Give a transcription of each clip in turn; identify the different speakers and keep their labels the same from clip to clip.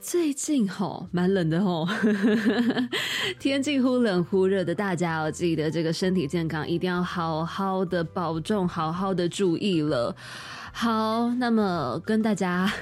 Speaker 1: 最近吼蛮冷的吼，天气忽冷忽热的，大家要记得这个身体健康一定要好好的保重，好好的注意了。好，那么跟大家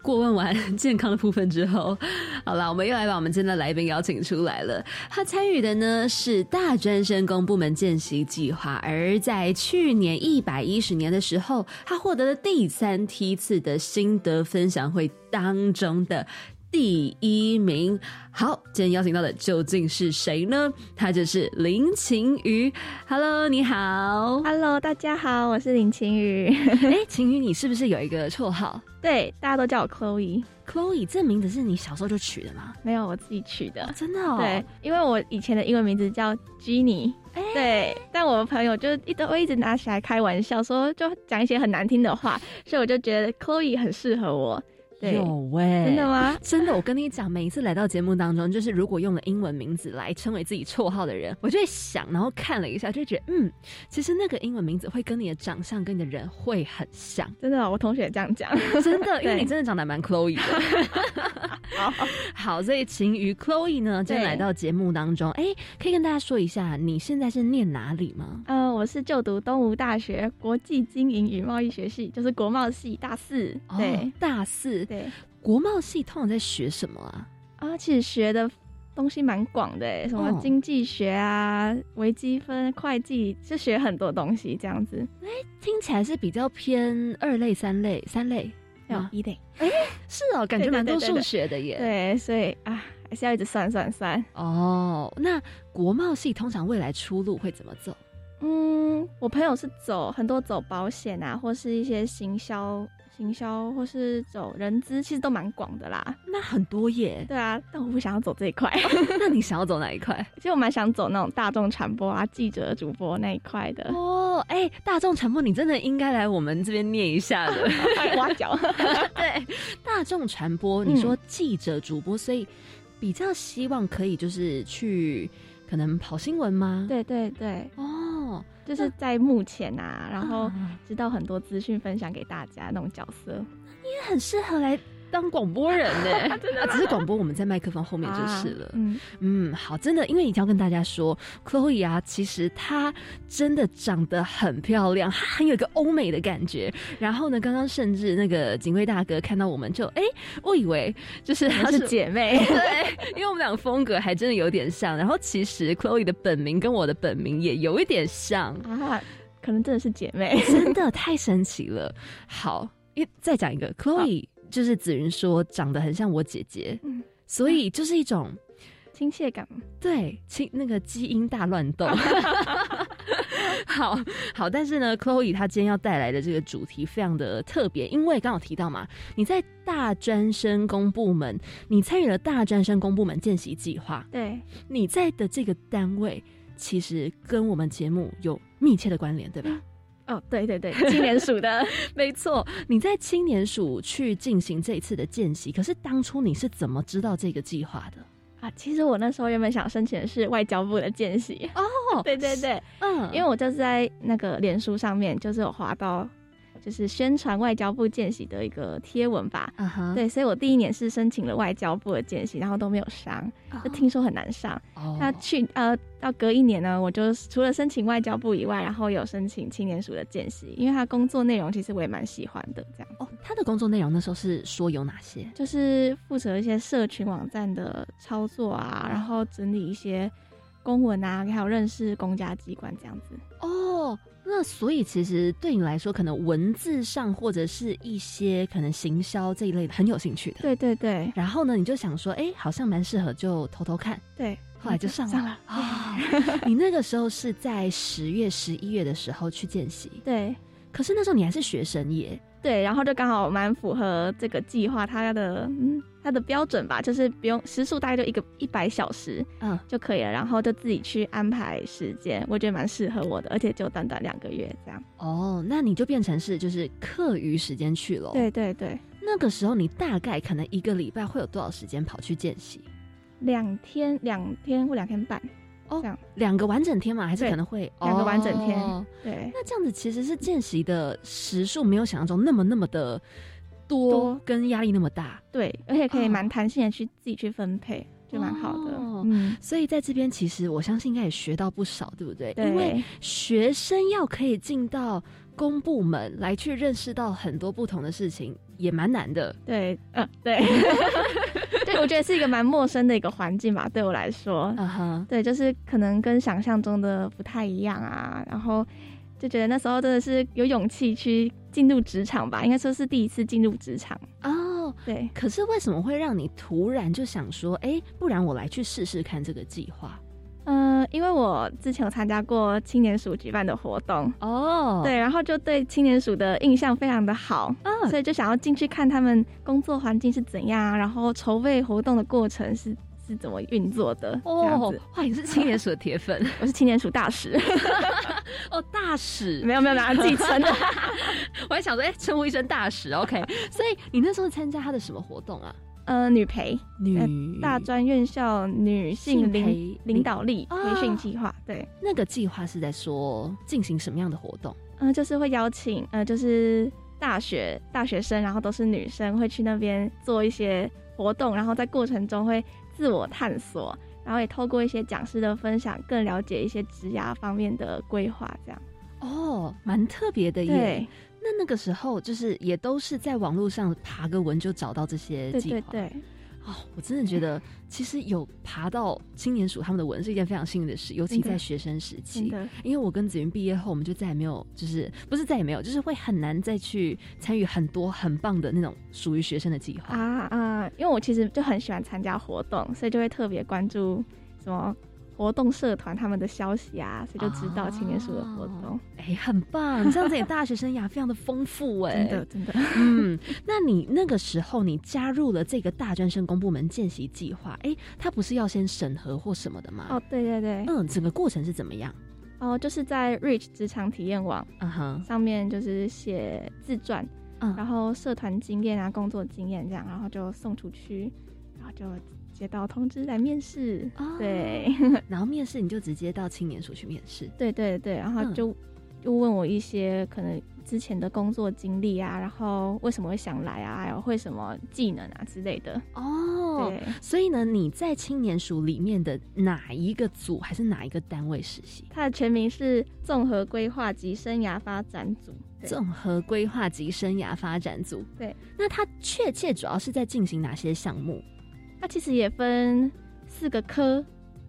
Speaker 1: 过问完健康的部分之后，好了，我们又来把我们今天的来宾邀请出来了。他参与的呢是大专生工部门见习计划，而在去年一百一十年的时候，他获得了第三梯次的心得分享会当中的。第一名，好，今天邀请到的究竟是谁呢？他就是林晴雨。Hello，你好。
Speaker 2: Hello，大家好，我是林晴雨。
Speaker 1: 哎，晴雨，你是不是有一个绰号？
Speaker 2: 对，大家都叫我 Chloe。
Speaker 1: Chloe，这名字是你小时候就取的吗？
Speaker 2: 没有，我自己取的。
Speaker 1: 真的？哦？
Speaker 2: 对，因为我以前的英文名字叫 Jenny。对，但我的朋友就一都会一直拿起来开玩笑，说就讲一些很难听的话，所以我就觉得 Chloe 很适合我。
Speaker 1: 有喂，
Speaker 2: 真的吗？
Speaker 1: 真的，我跟你讲，每一次来到节目当中，就是如果用了英文名字来称为自己绰号的人，我就会想，然后看了一下，就觉得，嗯，其实那个英文名字会跟你的长相跟你的人会很像。
Speaker 2: 真的，我同学也这样讲，
Speaker 1: 真的，因为你真的长得蛮 Chloe 的。好，好，所以晴雨 Chloe 呢，今天来到节目当中，哎，可以跟大家说一下，你现在是念哪里吗？
Speaker 2: 呃，我是就读东吴大学国际经营与贸易学系，就是国贸系大四。对，
Speaker 1: 大四。
Speaker 2: 对，
Speaker 1: 国贸系通常在学什么啊？
Speaker 2: 啊，其实学的东西蛮广的，什么经济学啊、微积分、会计，就学很多东西这样子。
Speaker 1: 哎，听起来是比较偏二类、三类、三类，
Speaker 2: 有一类。
Speaker 1: 哎，是哦，感觉蛮多数学的耶。
Speaker 2: 对，所以啊，还是要一直算算算。
Speaker 1: 哦，那国贸系通常未来出路会怎么走？
Speaker 2: 嗯，我朋友是走很多走保险啊，或是一些行销。行销或是走人资，其实都蛮广的啦。
Speaker 1: 那很多耶。
Speaker 2: 对啊，但我不想要走这一块。
Speaker 1: 那你想要走哪一块？
Speaker 2: 其实我蛮想走那种大众传播啊、记者、主播那一块的。
Speaker 1: 哦，哎，大众传播，你真的应该来我们这边念一下的。
Speaker 2: 挖角。
Speaker 1: 对，大众传播，你说记者、主播，所以比较希望可以就是去可能跑新闻吗？
Speaker 2: 对对对。哦。就是在目前啊，然后知道很多资讯分享给大家那种角色，
Speaker 1: 你也很适合来。当广播人呢？只是广播，我们在麦克风后面就是了。嗯嗯，好，真的，因为一定要跟大家说，Chloe 啊，其实她真的长得很漂亮，她很有一个欧美的感觉。然后呢，刚刚甚至那个警卫大哥看到我们就，哎，我以为就是 她
Speaker 2: 是姐妹，
Speaker 1: 对，因为我们两个风格还真的有点像。然后其实 Chloe 的本名跟我的本名也有一点像啊，
Speaker 2: 可能真的是姐妹，
Speaker 1: 真的太神奇了。好，一再讲一个 Chloe。就是子云说长得很像我姐姐，嗯，所以就是一种
Speaker 2: 亲切感，
Speaker 1: 对，亲那个基因大乱斗，好好，但是呢，Chloe 她今天要带来的这个主题非常的特别，因为刚好提到嘛，你在大专生公部门，你参与了大专生公部门见习计划，
Speaker 2: 对，
Speaker 1: 你在的这个单位其实跟我们节目有密切的关联，对吧？
Speaker 2: 哦，对对对，青年署的，
Speaker 1: 没错。你在青年署去进行这一次的见习，可是当初你是怎么知道这个计划的
Speaker 2: 啊？其实我那时候原本想申请的是外交部的见习哦，对对对，嗯，因为我就是在那个脸书上面，就是有滑到。就是宣传外交部见习的一个贴文吧，对，所以我第一年是申请了外交部的见习，然后都没有上，就听说很难上。那去呃，到隔一年呢，我就除了申请外交部以外，然后有申请青年署的见习，因为他工作内容其实我也蛮喜欢的。这样
Speaker 1: 哦，他的工作内容那时候是说有哪些？
Speaker 2: 就是负责一些社群网站的操作啊，然后整理一些公文啊，还有认识公家机关这样子。
Speaker 1: 哦。那所以其实对你来说，可能文字上或者是一些可能行销这一类的很有兴趣的。
Speaker 2: 对对对。
Speaker 1: 然后呢，你就想说，哎，好像蛮适合，就偷偷看。
Speaker 2: 对。
Speaker 1: 后来就上
Speaker 2: 了。
Speaker 1: 啊！你那个时候是在十月、十一月的时候去见习。
Speaker 2: 对。
Speaker 1: 可是那时候你还是学生耶。
Speaker 2: 对，然后就刚好蛮符合这个计划它的嗯它的标准吧，就是不用时速大概就一个一百小时嗯就可以了，然后就自己去安排时间，我觉得蛮适合我的，而且就短短两个月这样。
Speaker 1: 哦，那你就变成是就是课余时间去了。
Speaker 2: 对对对，
Speaker 1: 那个时候你大概可能一个礼拜会有多少时间跑去见习？
Speaker 2: 两天，两天或两天半。哦，这样
Speaker 1: 两个完整天嘛，还是可能会
Speaker 2: 两个完整天？哦对，
Speaker 1: 那这样子其实是见习的时数没有想象中那么那么的多，跟压力那么大。
Speaker 2: 对，而且可以蛮弹性的去自己去分配，就蛮好的。嗯，
Speaker 1: 所以在这边其实我相信应该也学到不少，对不对？因为学生要可以进到公部门来去认识到很多不同的事情，也蛮难的。
Speaker 2: 对，嗯，对。对，我觉得是一个蛮陌生的一个环境吧，对我来说，嗯哼，对，就是可能跟想象中的不太一样啊，然后就觉得那时候真的是有勇气去进入职场吧，应该说是第一次进入职场哦。对，
Speaker 1: 可是为什么会让你突然就想说，哎，不然我来去试试看这个计划？
Speaker 2: 嗯，因为我之前有参加过青年署举办的活动哦，对，然后就对青年署的印象非常的好，嗯，所以就想要进去看他们工作环境是怎样，然后筹备活动的过程是是怎么运作的。哦，
Speaker 1: 哇，你是青年署的铁粉，
Speaker 2: 我是青年署大使。
Speaker 1: 哦，大使，
Speaker 2: 没有没有拿自己称的，
Speaker 1: 我还想说，哎，称呼一声大使，OK。所以你那时候参加他的什么活动啊？
Speaker 2: 呃，女培女大专院校女性领领导力培训计划，对，
Speaker 1: 那个计划是在说进行什么样的活动？
Speaker 2: 嗯，就是会邀请呃，就是大学大学生，然后都是女生，会去那边做一些活动，然后在过程中会自我探索，然后也透过一些讲师的分享，更了解一些职涯方面的规划，这样。
Speaker 1: 哦，蛮特别的耶。那那个时候，就是也都是在网络上爬个文就找到这些计划。
Speaker 2: 对对对，
Speaker 1: 哦，我真的觉得其实有爬到青年署他们的文是一件非常幸运的事，尤其在学生时期。因为我跟子云毕业后，我们就再也没有，就是不是再也没有，就是会很难再去参与很多很棒的那种属于学生的计划啊
Speaker 2: 啊！因为我其实就很喜欢参加活动，所以就会特别关注什么。活动社团他们的消息啊，所以就知道青年署的活动。
Speaker 1: 哎，很棒，这样子也大学生涯非常的丰富哎，
Speaker 2: 真的真的。嗯，
Speaker 1: 那你那个时候你加入了这个大专生公部门见习计划，哎，他不是要先审核或什么的吗？
Speaker 2: 哦，对对对。
Speaker 1: 嗯，整个过程是怎么样？
Speaker 2: 哦，就是在 Reach 职场体验网，嗯哼，上面就是写自传，嗯，然后社团经验啊，工作经验这样，然后就送出去，然后就。接到通知来面试，哦对，
Speaker 1: 然后面试你就直接到青年署去面试，
Speaker 2: 对对对，然后就就问我一些可能之前的工作经历啊，然后为什么会想来啊，还有会什么技能啊之类的。哦，对，
Speaker 1: 所以呢，你在青年署里面的哪一个组，还是哪一个单位实习？
Speaker 2: 它的全名是综合规划及生涯发展组。
Speaker 1: 综合规划及生涯发展组。
Speaker 2: 对，
Speaker 1: 那它确切主要是在进行哪些项目？
Speaker 2: 它其实也分四个科，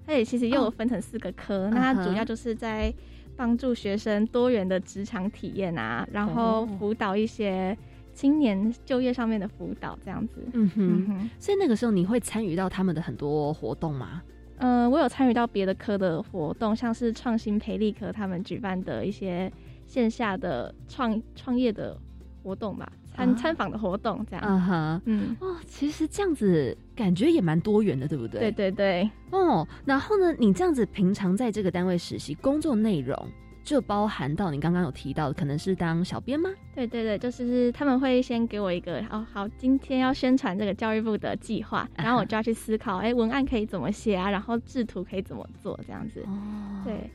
Speaker 2: 它也其实又有分成四个科。那它主要就是在帮助学生多元的职场体验啊，然后辅导一些青年就业上面的辅导这样子。嗯
Speaker 1: 哼，所以那个时候你会参与到他们的很多活动吗？
Speaker 2: 嗯，我有参与到别的科的活动，像是创新培力科他们举办的一些线下的创创业的活动吧。参参访的活动这样，嗯哼，
Speaker 1: 嗯哦，其实这样子感觉也蛮多元的，对不对？
Speaker 2: 对对对，
Speaker 1: 哦，然后呢，你这样子平常在这个单位实习，工作内容就包含到你刚刚有提到的，可能是当小编吗？
Speaker 2: 对对对，就是他们会先给我一个，哦好，今天要宣传这个教育部的计划，然后我就要去思考，哎，文案可以怎么写啊？然后制图可以怎么做？这样子，哦，对，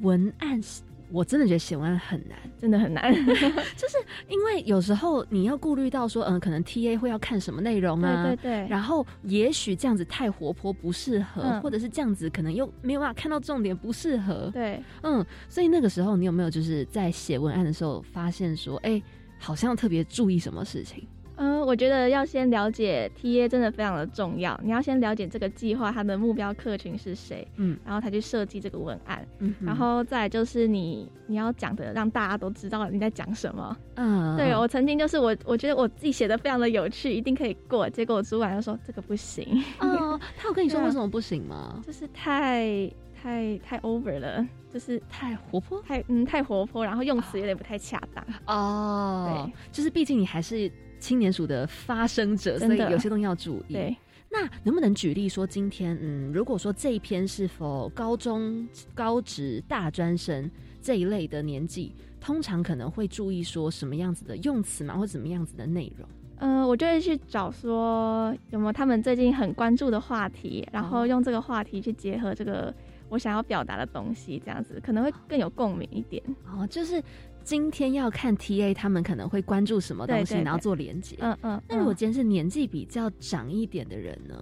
Speaker 1: 文案是。我真的觉得写文案很难，
Speaker 2: 真的很难，
Speaker 1: 就是因为有时候你要顾虑到说，嗯，可能 T A 会要看什么内容啊，
Speaker 2: 对对对，
Speaker 1: 然后也许这样子太活泼不适合，或者是这样子可能又没有办法看到重点不适合，
Speaker 2: 对，
Speaker 1: 嗯，所以那个时候你有没有就是在写文案的时候发现说，哎，好像特别注意什么事情？
Speaker 2: 嗯，我觉得要先了解 T A 真的非常的重要。你要先了解这个计划它的目标客群是谁，嗯，然后才去设计这个文案，嗯，然后再就是你你要讲的让大家都知道你在讲什么，嗯，对我曾经就是我我觉得我自己写的非常的有趣，一定可以过，结果我主管就说这个不行，
Speaker 1: 哦，他有跟你说 为什么不行吗？
Speaker 2: 就是太。太太 over 了，就是
Speaker 1: 太活泼，
Speaker 2: 太嗯太活泼，然后用词有点不太恰当
Speaker 1: 哦。对，就是毕竟你还是青年署的发生者，所以有些东西要注意。
Speaker 2: 对，
Speaker 1: 那能不能举例说，今天嗯，如果说这一篇是否高中、高职、大专生这一类的年纪，通常可能会注意说什么样子的用词嘛，或者什么样子的内容？
Speaker 2: 嗯，我就会去找说有没有他们最近很关注的话题，然后用这个话题去结合这个我想要表达的东西，这样子可能会更有共鸣一点。
Speaker 1: 哦，就是今天要看 T A 他们可能会关注什么东西，然后做连接。嗯嗯。那如果今天是年纪比较长一点的人呢？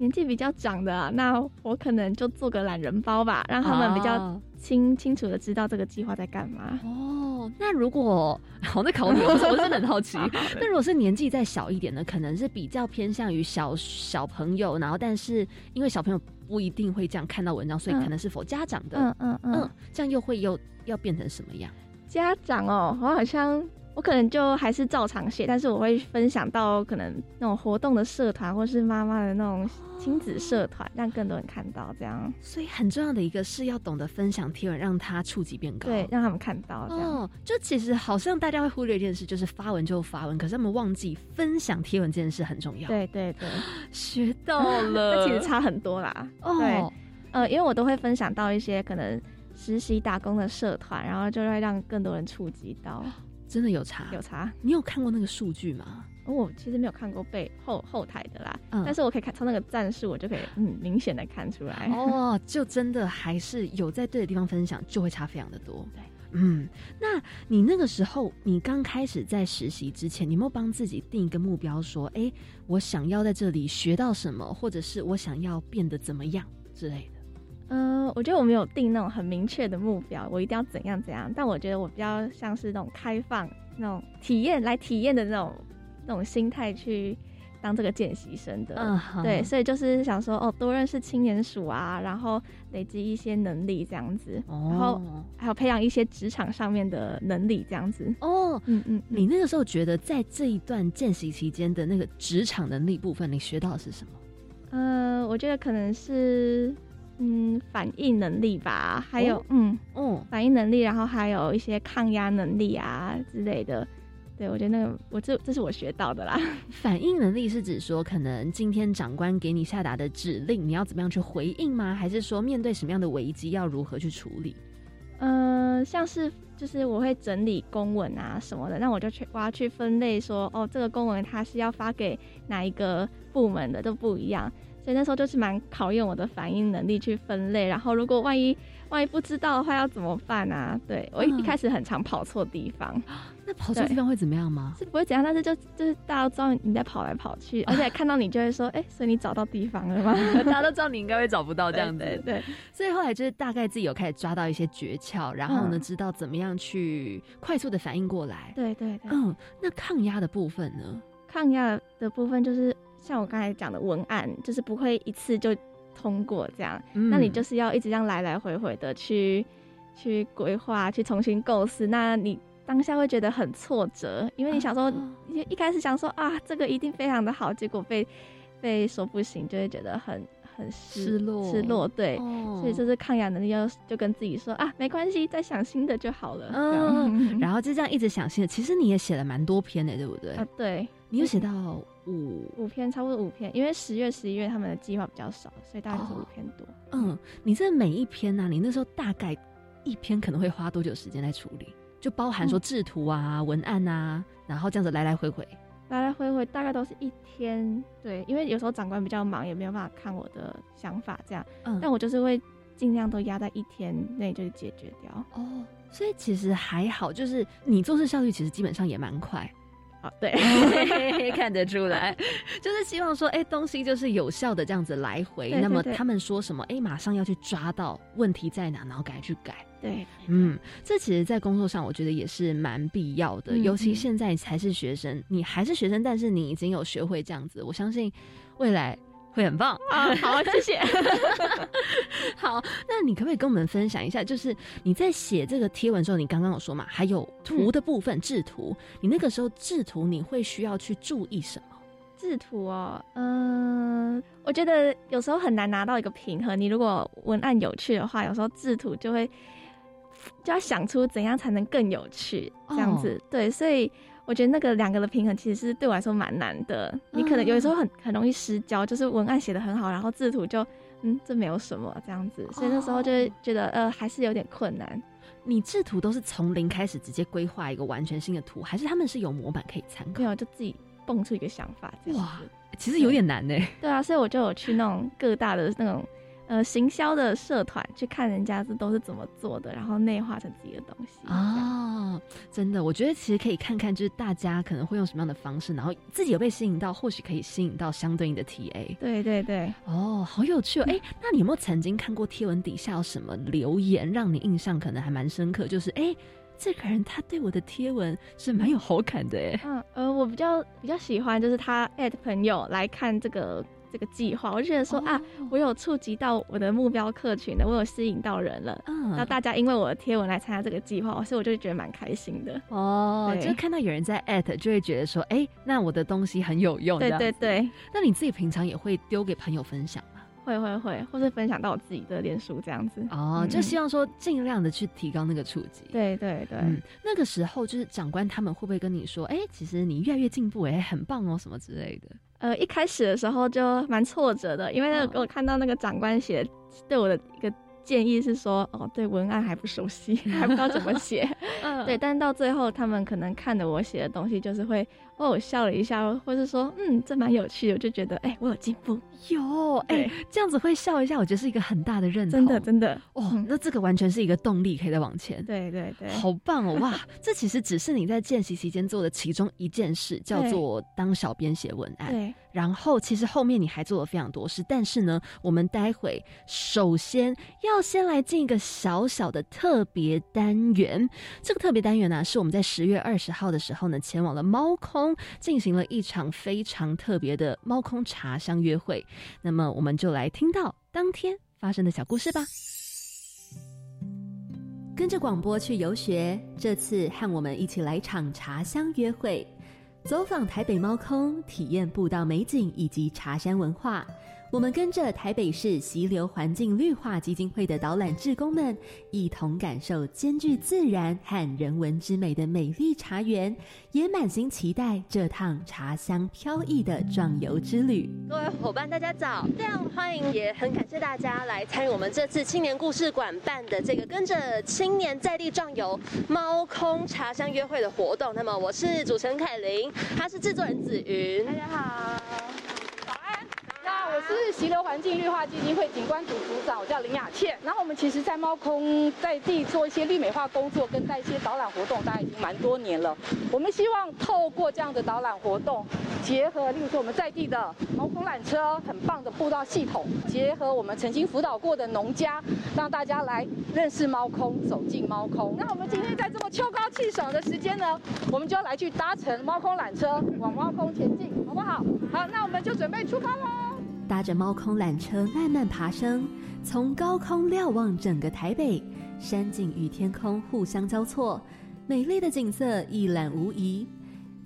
Speaker 2: 年纪比较长的，那我可能就做个懒人包吧，让他们比较清清楚的知道这个计划在干嘛。
Speaker 1: 哦，那如果好，那考你，我我真的很好奇。那如果是年纪再小一点的，可能是比较偏向于小小朋友，然后但是因为小朋友不一定会这样看到文章，所以可能是否家长的。嗯嗯嗯，这样又会又要变成什么样？
Speaker 2: 家长哦，我好像。我可能就还是照常写，但是我会分享到可能那种活动的社团，或是妈妈的那种亲子社团，让更多人看到。这样，
Speaker 1: 所以很重要的一个是要懂得分享贴文，让它触及变高，
Speaker 2: 对，让他们看到。哦，
Speaker 1: 就其实好像大家会忽略一件事，就是发文就发文，可是他们忘记分享贴文这件事很重要。
Speaker 2: 对对对，
Speaker 1: 学到了，
Speaker 2: 那其实差很多啦。哦，呃，因为我都会分享到一些可能实习打工的社团，然后就会让更多人触及到。
Speaker 1: 真的有差，
Speaker 2: 有差。
Speaker 1: 你有看过那个数据吗？
Speaker 2: 我其实没有看过背后后台的啦，嗯但是我可以看从那个战术，我就可以嗯明显的看出来。
Speaker 1: 哦，就真的还是有在对的地方分享，就会差非常的多。
Speaker 2: 对，
Speaker 1: 嗯，那你那个时候，你刚开始在实习之前，你有没有帮自己定一个目标，说，哎，我想要在这里学到什么，或者是我想要变得怎么样之类的？
Speaker 2: 嗯，我觉得我没有定那种很明确的目标，我一定要怎样怎样。但我觉得我比较像是那种开放、那种体验来体验的那种那种心态去当这个见习生的。嗯，对，所以就是想说，哦，多认识青年署啊，然后累积一些能力这样子，然后还有培养一些职场上面的能力这样子。
Speaker 1: 哦，嗯嗯，你那个时候觉得在这一段见习期间的那个职场能力部分，你学到的是什么？
Speaker 2: 呃，我觉得可能是。嗯，反应能力吧，还有嗯嗯，反应能力，然后还有一些抗压能力啊之类的。对我觉得那个，我这这是我学到的啦。
Speaker 1: 反应能力是指说，可能今天长官给你下达的指令，你要怎么样去回应吗？还是说面对什么样的危机要如何去处理？
Speaker 2: 呃，像是就是我会整理公文啊什么的，那我就去我要去分类说，哦，这个公文它是要发给哪一个部门的都不一样。所以那时候就是蛮考验我的反应能力去分类，然后如果万一万一不知道的话要怎么办啊？对我一一开始很常跑错地方，
Speaker 1: 那跑错地方会怎么样吗？
Speaker 2: 是不会怎样，但是就就是大家都知道你在跑来跑去，而且看到你就会说，哎，所以你找到地方了吗？
Speaker 1: 大家都知道你应该会找不到这样子，
Speaker 2: 对。
Speaker 1: 所以后来就是大概自己有开始抓到一些诀窍，然后呢，知道怎么样去快速的反应过来。
Speaker 2: 对对对。嗯，
Speaker 1: 那抗压的部分呢？
Speaker 2: 抗压的部分就是。像我刚才讲的文案，就是不会一次就通过这样，那你就是要一直这样来来回回的去去规划，去重新构思。那你当下会觉得很挫折，因为你想说，一一开始想说啊，这个一定非常的好，结果被被说不行，就会觉得很很
Speaker 1: 失落
Speaker 2: 失落。对，所以就是抗压能力，要就跟自己说啊，没关系，再想新的就好了。嗯，
Speaker 1: 然后就这样一直想新的。其实你也写了蛮多篇的，对不对？
Speaker 2: 啊，对，
Speaker 1: 你有写到。五
Speaker 2: 五篇，差不多五篇，因为十月、十一月他们的计划比较少，所以大概就是五篇多。
Speaker 1: 嗯，你这每一篇呢，你那时候大概一篇可能会花多久时间来处理？就包含说制图啊、文案啊，然后这样子来来回回，
Speaker 2: 来来回回大概都是一天。对，因为有时候长官比较忙，也没有办法看我的想法这样。嗯，但我就是会尽量都压在一天内就解决掉。
Speaker 1: 哦，所以其实还好，就是你做事效率其实基本上也蛮快。
Speaker 2: 啊，对，
Speaker 1: 看得出来，就是希望说，哎，东西就是有效的这样子来回。那么他们说什么，哎，马上要去抓到问题在哪，然后赶快去改。
Speaker 2: 对，
Speaker 1: 嗯，这其实，在工作上，我觉得也是蛮必要的。尤其现在才是学生，你还是学生，但是你已经有学会这样子，我相信未来。会很棒
Speaker 2: 啊！好，谢谢。
Speaker 1: 好，那你可不可以跟我们分享一下？就是你在写这个贴文的时候，你刚刚有说嘛，还有图的部分制图，你那个时候制图你会需要去注意什么？
Speaker 2: 制图哦，嗯，我觉得有时候很难拿到一个平衡。你如果文案有趣的话，有时候制图就会就要想出怎样才能更有趣，这样子。对，所以我觉得那个两个的平衡其实是对我来说蛮难的。你可能有时候很很容易失焦，就是文案写的很好，然后制图就嗯这没有什么这样子，所以那时候就会觉得呃还是有点困难。
Speaker 1: 你制图都是从零开始直接规划一个完全新的图，还是他们是有模板可以参考？
Speaker 2: 没有，就自己。蹦出一个想法，哇，
Speaker 1: 其实有点难呢。
Speaker 2: 对啊，所以我就有去那种各大的那种呃行销的社团去看人家是都是怎么做的，然后内化成自己的东西。哦，
Speaker 1: 真的，我觉得其实可以看看，就是大家可能会用什么样的方式，然后自己有被吸引到，或许可以吸引到相对应的 TA。
Speaker 2: 对对对，
Speaker 1: 哦，好有趣哦。哎，那你有没有曾经看过贴文底下有什么留言，让你印象可能还蛮深刻？就是哎。这个人他对我的贴文是蛮有好感的哎，
Speaker 2: 嗯呃，我比较比较喜欢就是他艾特朋友来看这个这个计划，我就觉得说啊，我有触及到我的目标客群了，我有吸引到人了，嗯，那大家因为我的贴文来参加这个计划，所以我就觉得蛮开心的
Speaker 1: 哦，就看到有人在艾特，就会觉得说，哎，那我的东西很有用，
Speaker 2: 对对对，
Speaker 1: 那你自己平常也会丢给朋友分享吗？
Speaker 2: 会会会，或是分享到我自己的脸书这样子。
Speaker 1: 哦，就希望说尽量的去提高那个触及。
Speaker 2: 对对对，
Speaker 1: 那个时候就是长官他们会不会跟你说，哎，其实你越来越进步，哎，很棒哦，什么之类的？
Speaker 2: 呃，一开始的时候就蛮挫折的，因为那个我看到那个长官写对我的一个。建议是说，哦，对文案还不熟悉，还不知道怎么写，嗯，对，但到最后他们可能看着我写的东西，就是会哦，我笑了一下，或是说，嗯，这蛮有趣的，我就觉得，哎，我有进步，
Speaker 1: 有，哎，这样子会笑一下，我觉得是一个很大的认同，
Speaker 2: 真的，真的，
Speaker 1: 哦，那这个完全是一个动力，可以再往前，
Speaker 2: 对对对，
Speaker 1: 好棒哦，哇，这其实只是你在见习期间做的其中一件事，叫做当小编写文案，
Speaker 2: 对。
Speaker 1: 然后，其实后面你还做了非常多事，但是呢，我们待会首先要先来进一个小小的特别单元。这个特别单元呢，是我们在十月二十号的时候呢，前往了猫空，进行了一场非常特别的猫空茶香约会。那么，我们就来听到当天发生的小故事吧。跟着广播去游学，这次和我们一起来场茶香约会。走访台北猫空，体验步道美景以及茶山文化。我们跟着台北市溪流环境绿化基金会的导览志工们，一同感受兼具自然和人文之美的美丽茶园，也满心期待这趟茶香飘逸的壮游之旅。各位伙伴，大家早！非常欢迎，也很感谢大家来参与我们这次青年故事馆办的这个跟着青年在地壮游猫空茶香约会的活动。那么，我是主持人凯琳，他是制作人子云。
Speaker 3: 大家好。我是溪流环境绿化基金会景观组组长，我叫林雅倩。然后我们其实，在猫空在地做一些绿美化工作，跟带一些导览活动，大概已经蛮多年了。我们希望透过这样的导览活动，结合，例如说我们在地的猫空缆车，很棒的步道系统，结合我们曾经辅导过的农家，让大家来认识猫空，走进猫空。那我们今天在这么秋高气爽的时间呢，我们就要来去搭乘猫空缆车，往猫空前进，好不好？好，那我们就准备出发喽。
Speaker 1: 搭着猫空缆车慢慢爬升，从高空瞭望整个台北，山景与天空互相交错，美丽的景色一览无遗。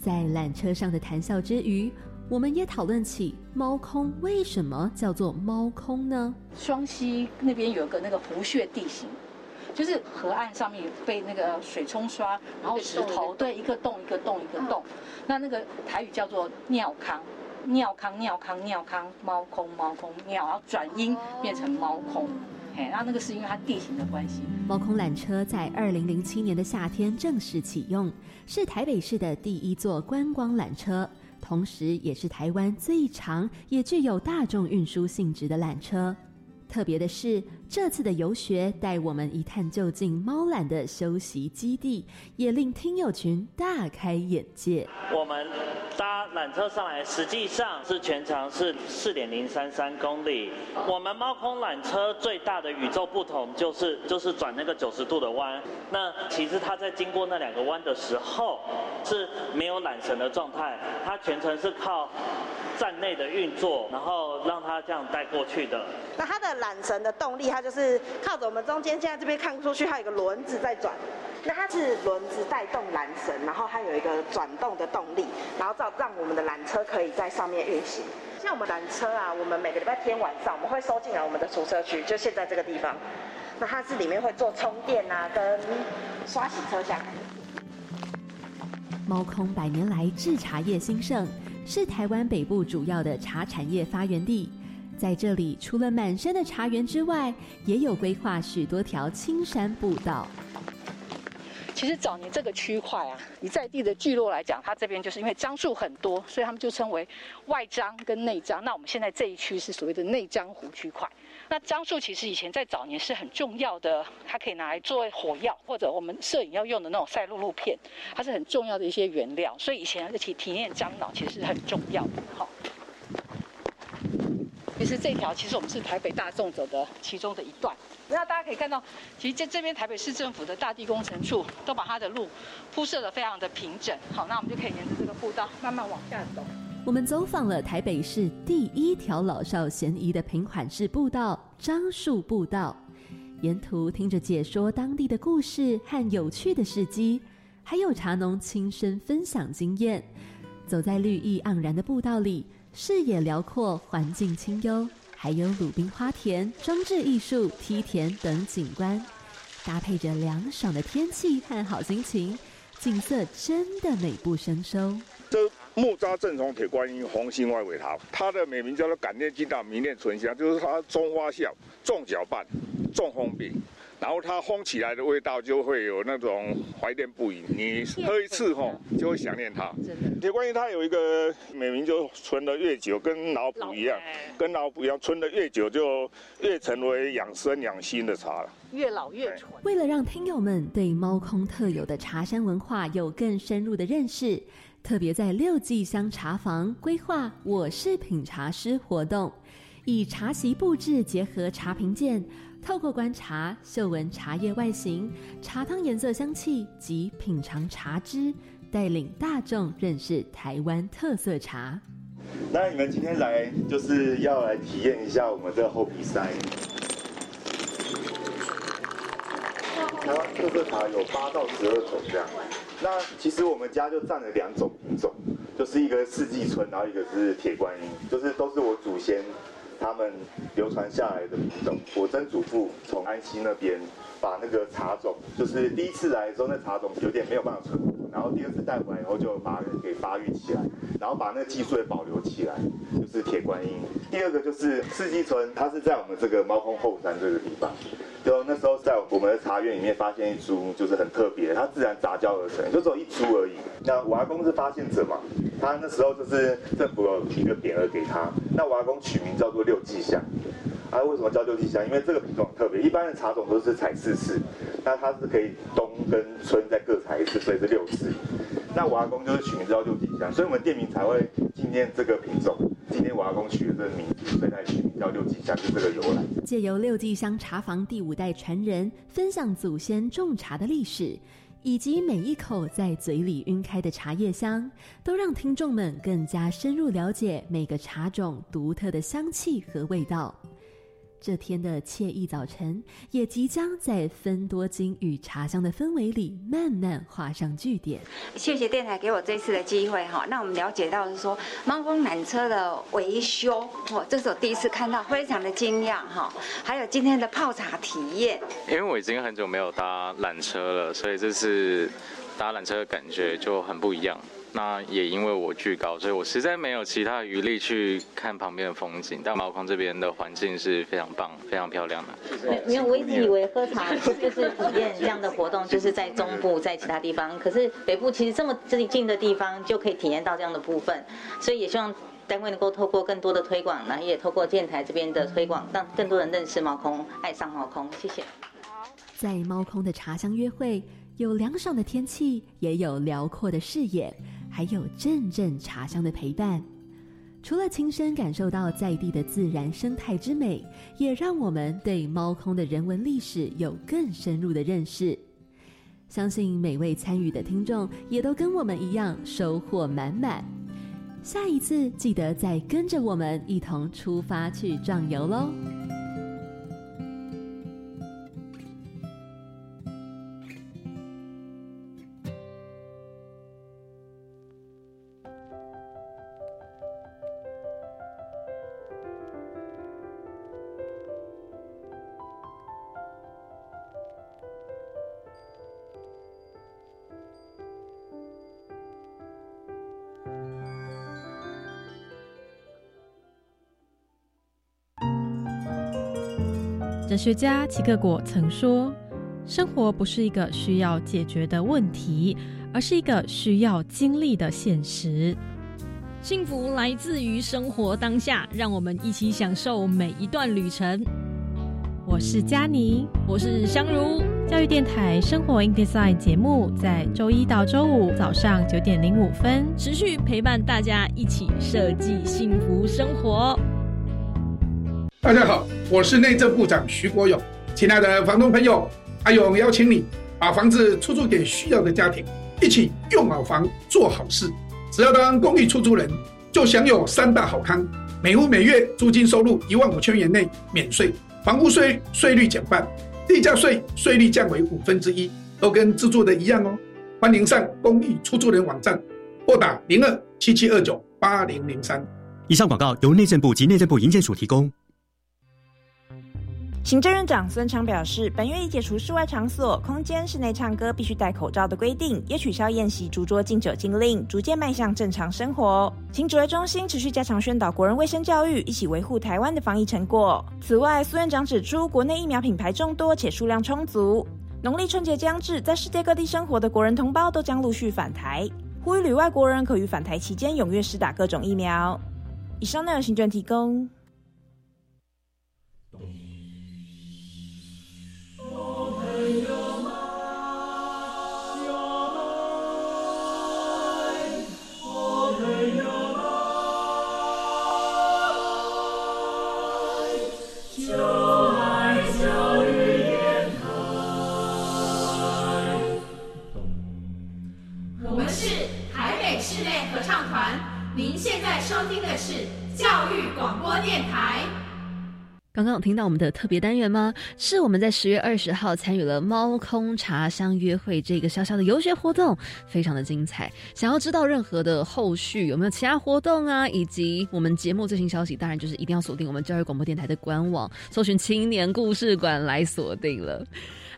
Speaker 1: 在缆车上的谈笑之余，我们也讨论起猫空为什么叫做猫空呢？
Speaker 3: 双溪那边有个那个湖穴地形，就是河岸上面被那个水冲刷，然后石头对一个洞一个洞一个洞，那那个台语叫做尿坑。尿康尿康尿康，猫空猫空尿，然后转音变成猫空，嘿，那那个是因为它地形的关系。
Speaker 1: 猫空缆车在二零零七年的夏天正式启用，是台北市的第一座观光缆车，同时也是台湾最长也具有大众运输性质的缆车。特别的是，这次的游学带我们一探究竟猫懒的休息基地，也令听友群大开眼界。
Speaker 4: 我们搭缆车上来，实际上是全长是四点零三三公里。我们猫空缆车最大的宇宙不同，就是就是转那个九十度的弯。那其实它在经过那两个弯的时候，是没有缆绳的状态，它全程是靠。站内的运作，然后让它这样带过去的。
Speaker 5: 那它的缆绳的动力，它就是靠着我们中间，现在这边看出去，它有一个轮子在转。那它是轮子带动缆绳，然后它有一个转动的动力，然后让让我们的缆车可以在上面运行。像我们缆车啊，我们每个礼拜天晚上我们会收进来我们的储车区，就现在这个地方。那它是里面会做充电啊，跟刷洗车厢。
Speaker 1: 猫空百年来制茶业兴盛，是台湾北部主要的茶产业发源地。在这里，除了满山的茶园之外，也有规划许多条青山步道。
Speaker 3: 其实早年这个区块啊，以在地的聚落来讲，它这边就是因为樟树很多，所以他们就称为外樟跟内樟。那我们现在这一区是所谓的内樟湖区块。那樟树其实以前在早年是很重要的，它可以拿来做火药，或者我们摄影要用的那种赛璐璐片，它是很重要的一些原料。所以以前提提炼樟脑其实是很重要的。好，其实这条其实我们是台北大众走的其中的一段。那大家可以看到，其实在这边台北市政府的大地工程处都把它的路铺设的非常的平整。好，那我们就可以沿着这个步道慢慢往下走。
Speaker 1: 我们走访了台北市第一条老少咸宜的平缓式步道——樟树步道，沿途听着解说当地的故事和有趣的事迹，还有茶农亲身分享经验。走在绿意盎然的步道里，视野辽阔，环境清幽，还有鲁冰花田、装置艺术、梯田等景观，搭配着凉爽的天气和好心情，景色真的美不胜收。
Speaker 6: 这木扎正宗铁观音红心外尾桃，它的美名叫做感念金大明念醇香，就是它中花笑、重搅拌、重烘饼，然后它烘起来的味道就会有那种怀念不已。你喝一次吼，就会想念它。铁观音它有一个美名，就存的越久，跟老卜一样，跟老卜一样，存的越久就越成为养生养心的茶了。
Speaker 3: 越老越纯。
Speaker 1: 为了让听友们对猫空特有的茶山文化有更深入的认识。特别在六季香茶房规划“我是品茶师”活动，以茶席布置结合茶评鉴，透过观察、嗅闻茶叶外形、茶汤颜色、香气及品尝茶汁，带领大众认识台湾特色茶。
Speaker 7: 那你们今天来就是要来体验一下我们这个厚皮塞。台湾特色茶有八到十二种这样。那其实我们家就占了两种品种，就是一个四季春，然后一个是铁观音，就是都是我祖先他们流传下来的品种。我曾祖父从安溪那边把那个茶种，就是第一次来的时候那茶种有点没有办法存活，然后第二次带回来以后就把它给发育起来，然后把那个技术也保留起来，就是铁观音。第二个就是四季春，它是在我们这个猫空后山这个地方。就那时候在我们的茶园里面发现一株，就是很特别，它自然杂交而成，就只有一株而已。那我阿公是发现者嘛，他那时候就是政府有一个匾额给他，那我阿公取名叫做六季香。啊，为什么叫六季香？因为这个品种特别，一般的茶种都是采四次，那它是可以冬跟春再各采一次，所以是六次。那我阿公就是取名叫六季香，所以我们店名才会纪念这个品种。今天我阿公取的这个名字，所以才取名叫六季香，就这个由来。
Speaker 1: 借由六季香茶房第五代传人分享祖先种茶的历史，以及每一口在嘴里晕开的茶叶香，都让听众们更加深入了解每个茶种独特的香气和味道。这天的惬意早晨，也即将在芬多金与茶香的氛围里慢慢画上句点。
Speaker 8: 谢谢电台给我这次的机会哈，那我们了解到是说猫空缆车的维修，哦，这是我第一次看到，非常的惊讶哈。还有今天的泡茶体验，
Speaker 9: 因为我已经很久没有搭缆车了，所以这次搭缆车的感觉就很不一样。那也因为我巨高，所以我实在没有其他余力去看旁边的风景。但毛空这边的环境是非常棒、非常漂亮
Speaker 10: 的。没有，我一直以为喝茶就是体验这样的活动，就是在中部，在其他地方。可是北部其实这么近的地方就可以体验到这样的部分，所以也希望单位能够透过更多的推广，然后，也透过电台这边的推广，让更多人认识毛空，爱上毛空。谢谢。
Speaker 1: 在猫空的茶香约会，有凉爽的天气，也有辽阔的视野。还有阵阵茶香的陪伴，除了亲身感受到在地的自然生态之美，也让我们对猫空的人文历史有更深入的认识。相信每位参与的听众也都跟我们一样收获满满。下一次记得再跟着我们一同出发去壮游喽！
Speaker 11: 哲学家齐克果曾说：“生活不是一个需要解决的问题，而是一个需要经历的现实。
Speaker 12: 幸福来自于生活当下，让我们一起享受每一段旅程。”
Speaker 11: 我是佳妮，
Speaker 12: 我是香如。
Speaker 11: 教育电台《生活 in Design》节目在周一到周五早上九点零五分
Speaker 12: 持续陪伴大家，一起设计幸福生活。
Speaker 13: 大家好，我是内政部长徐国勇。亲爱的房东朋友，阿勇邀请你把房子出租给需要的家庭，一起用好房做好事。只要当公寓出租人，就享有三大好康：每户每月租金收入一万五千元内免税。房屋税税率减半，地价税税率降为五分之一，都跟自住的一样哦。欢迎上公寓出租人网站，拨打零二七七二九八零零三。
Speaker 14: 以上广告由内政部及内政部营建署提供。
Speaker 15: 行政院长孙昌表示，本月已解除室外场所、空间室内唱歌必须戴口罩的规定，也取消宴席、烛桌禁酒禁令，逐渐迈向正常生活。请指挥中心持续加强宣导国人卫生教育，一起维护台湾的防疫成果。此外，苏院长指出，国内疫苗品牌众多且数量充足，农历春节将至，在世界各地生活的国人同胞都将陆续返台，呼吁旅外国人可于返台期间踊跃施打各种疫苗。以上内容，行政提供。
Speaker 1: 电台刚刚有听到我们的特别单元吗？是我们在十月二十号参与了猫空茶香约会这个小小的游学活动，非常的精彩。想要知道任何的后续有没有其他活动啊，以及我们节目最新消息，当然就是一定要锁定我们教育广播电台的官网，搜寻青年故事馆来锁定了。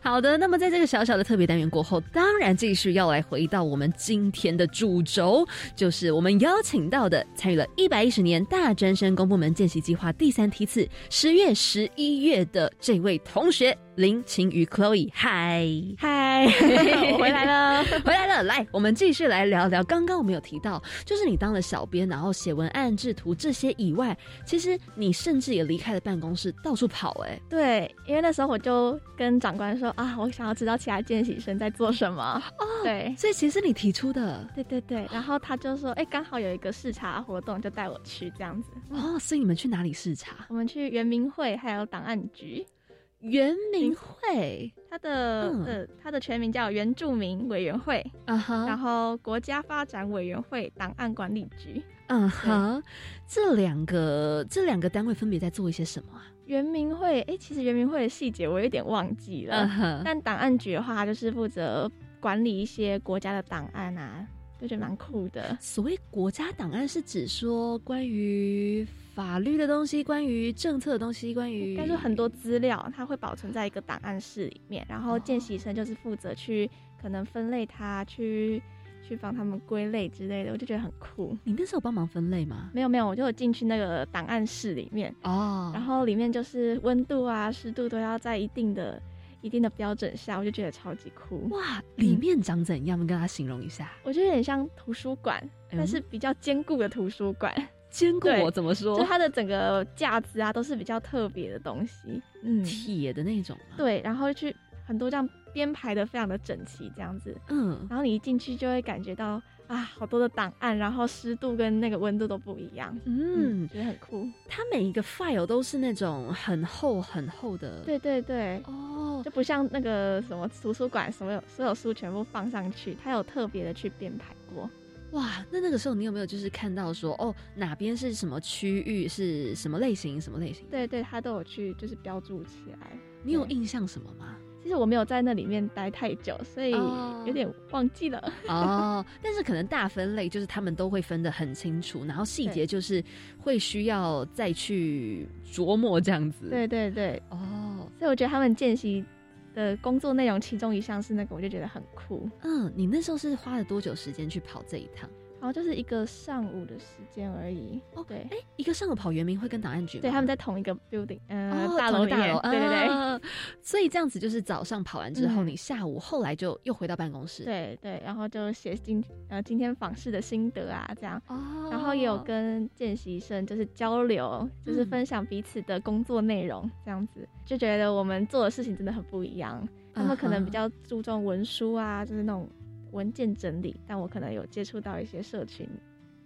Speaker 1: 好的，那么在这个小小的特别单元过后，当然继续要来回到我们今天的主轴，就是我们邀请到的参与了一百一十年大专生公部门见习计划第三梯次十月、十一月的这位同学。林晴雨 Chloe，嗨
Speaker 2: 嗨，回来了，
Speaker 1: 回来了，来，我们继续来聊聊。刚刚我们有提到，就是你当了小编，然后写文案、制图这些以外，其实你甚至也离开了办公室，到处跑。哎，
Speaker 2: 对，因为那时候我就跟长官说啊，我想要知道其他见习生在做什么。哦，对，
Speaker 1: 所以其实你提出的，
Speaker 2: 对对对。然后他就说，哎，刚好有一个视察活动，就带我去这样子。
Speaker 1: 哦，所以你们去哪里视察？
Speaker 2: 我们去圆明会，还有档案局。
Speaker 1: 原民会，
Speaker 2: 它的呃，它的全名叫原住民委员会，嗯哼，然后国家发展委员会档案管理局，
Speaker 1: 嗯哼，这两个这两个单位分别在做一些什么啊？
Speaker 2: 原民会，哎，其实原民会的细节我有点忘记了，但档案局的话，就是负责管理一些国家的档案啊。就觉得蛮酷的。
Speaker 1: 所谓国家档案是指说关于法律的东西，关于政策的东西，关于
Speaker 2: 该说很多资料，它会保存在一个档案室里面。然后见习生就是负责去可能分类它，去去帮他们归类之类的。我就觉得很酷。
Speaker 1: 你那时候帮忙分类吗？
Speaker 2: 没有没有，我就有进去那个档案室里面哦。然后里面就是温度啊、湿度都要在一定的。一定的标准下，我就觉得超级酷
Speaker 1: 哇！里面长怎样？跟大家形容一下。
Speaker 2: 我觉得有点像图书馆，但是比较坚固的图书馆。
Speaker 1: 坚固？我怎么说？
Speaker 2: 就它的整个架子啊，都是比较特别的东西，
Speaker 1: 嗯，铁的那种。
Speaker 2: 对，然后去很多这样编排的非常的整齐，这样子。嗯。然后你一进去就会感觉到。啊，好多的档案，然后湿度跟那个温度都不一样，嗯，觉得很酷。
Speaker 1: 它每一个 file 都是那种很厚很厚的，
Speaker 2: 对对对，哦，就不像那个什么图书馆，所有所有书全部放上去，它有特别的去编排过。
Speaker 1: 哇，那那个时候你有没有就是看到说，哦，哪边是什么区域，是什么类型，什么类型？
Speaker 2: 对对，它都有去就是标注起来。
Speaker 1: 你有印象什么吗？
Speaker 2: 其实我没有在那里面待太久，所以有点忘记了。哦，
Speaker 1: 但是可能大分类就是他们都会分得很清楚，然后细节就是会需要再去琢磨这样子。
Speaker 2: 对对对，哦，所以我觉得他们见习的工作内容其中一项是那个，我就觉得很酷。
Speaker 1: 嗯，你那时候是花了多久时间去跑这一趟？
Speaker 2: 然后就是一个上午的时间而已。哦，对，
Speaker 1: 哎，一个上午跑圆明会跟档案局，
Speaker 2: 对，他们在同一个 building，
Speaker 1: 呃，
Speaker 2: 大楼大楼，对对对。
Speaker 1: 所以这样子就是早上跑完之后，你下午后来就又回到办公室，
Speaker 2: 对对，然后就写今呃今天访视的心得啊，这样。哦。然后也有跟见习生就是交流，就是分享彼此的工作内容，这样子就觉得我们做的事情真的很不一样。他们可能比较注重文书啊，就是那种。文件整理，但我可能有接触到一些社群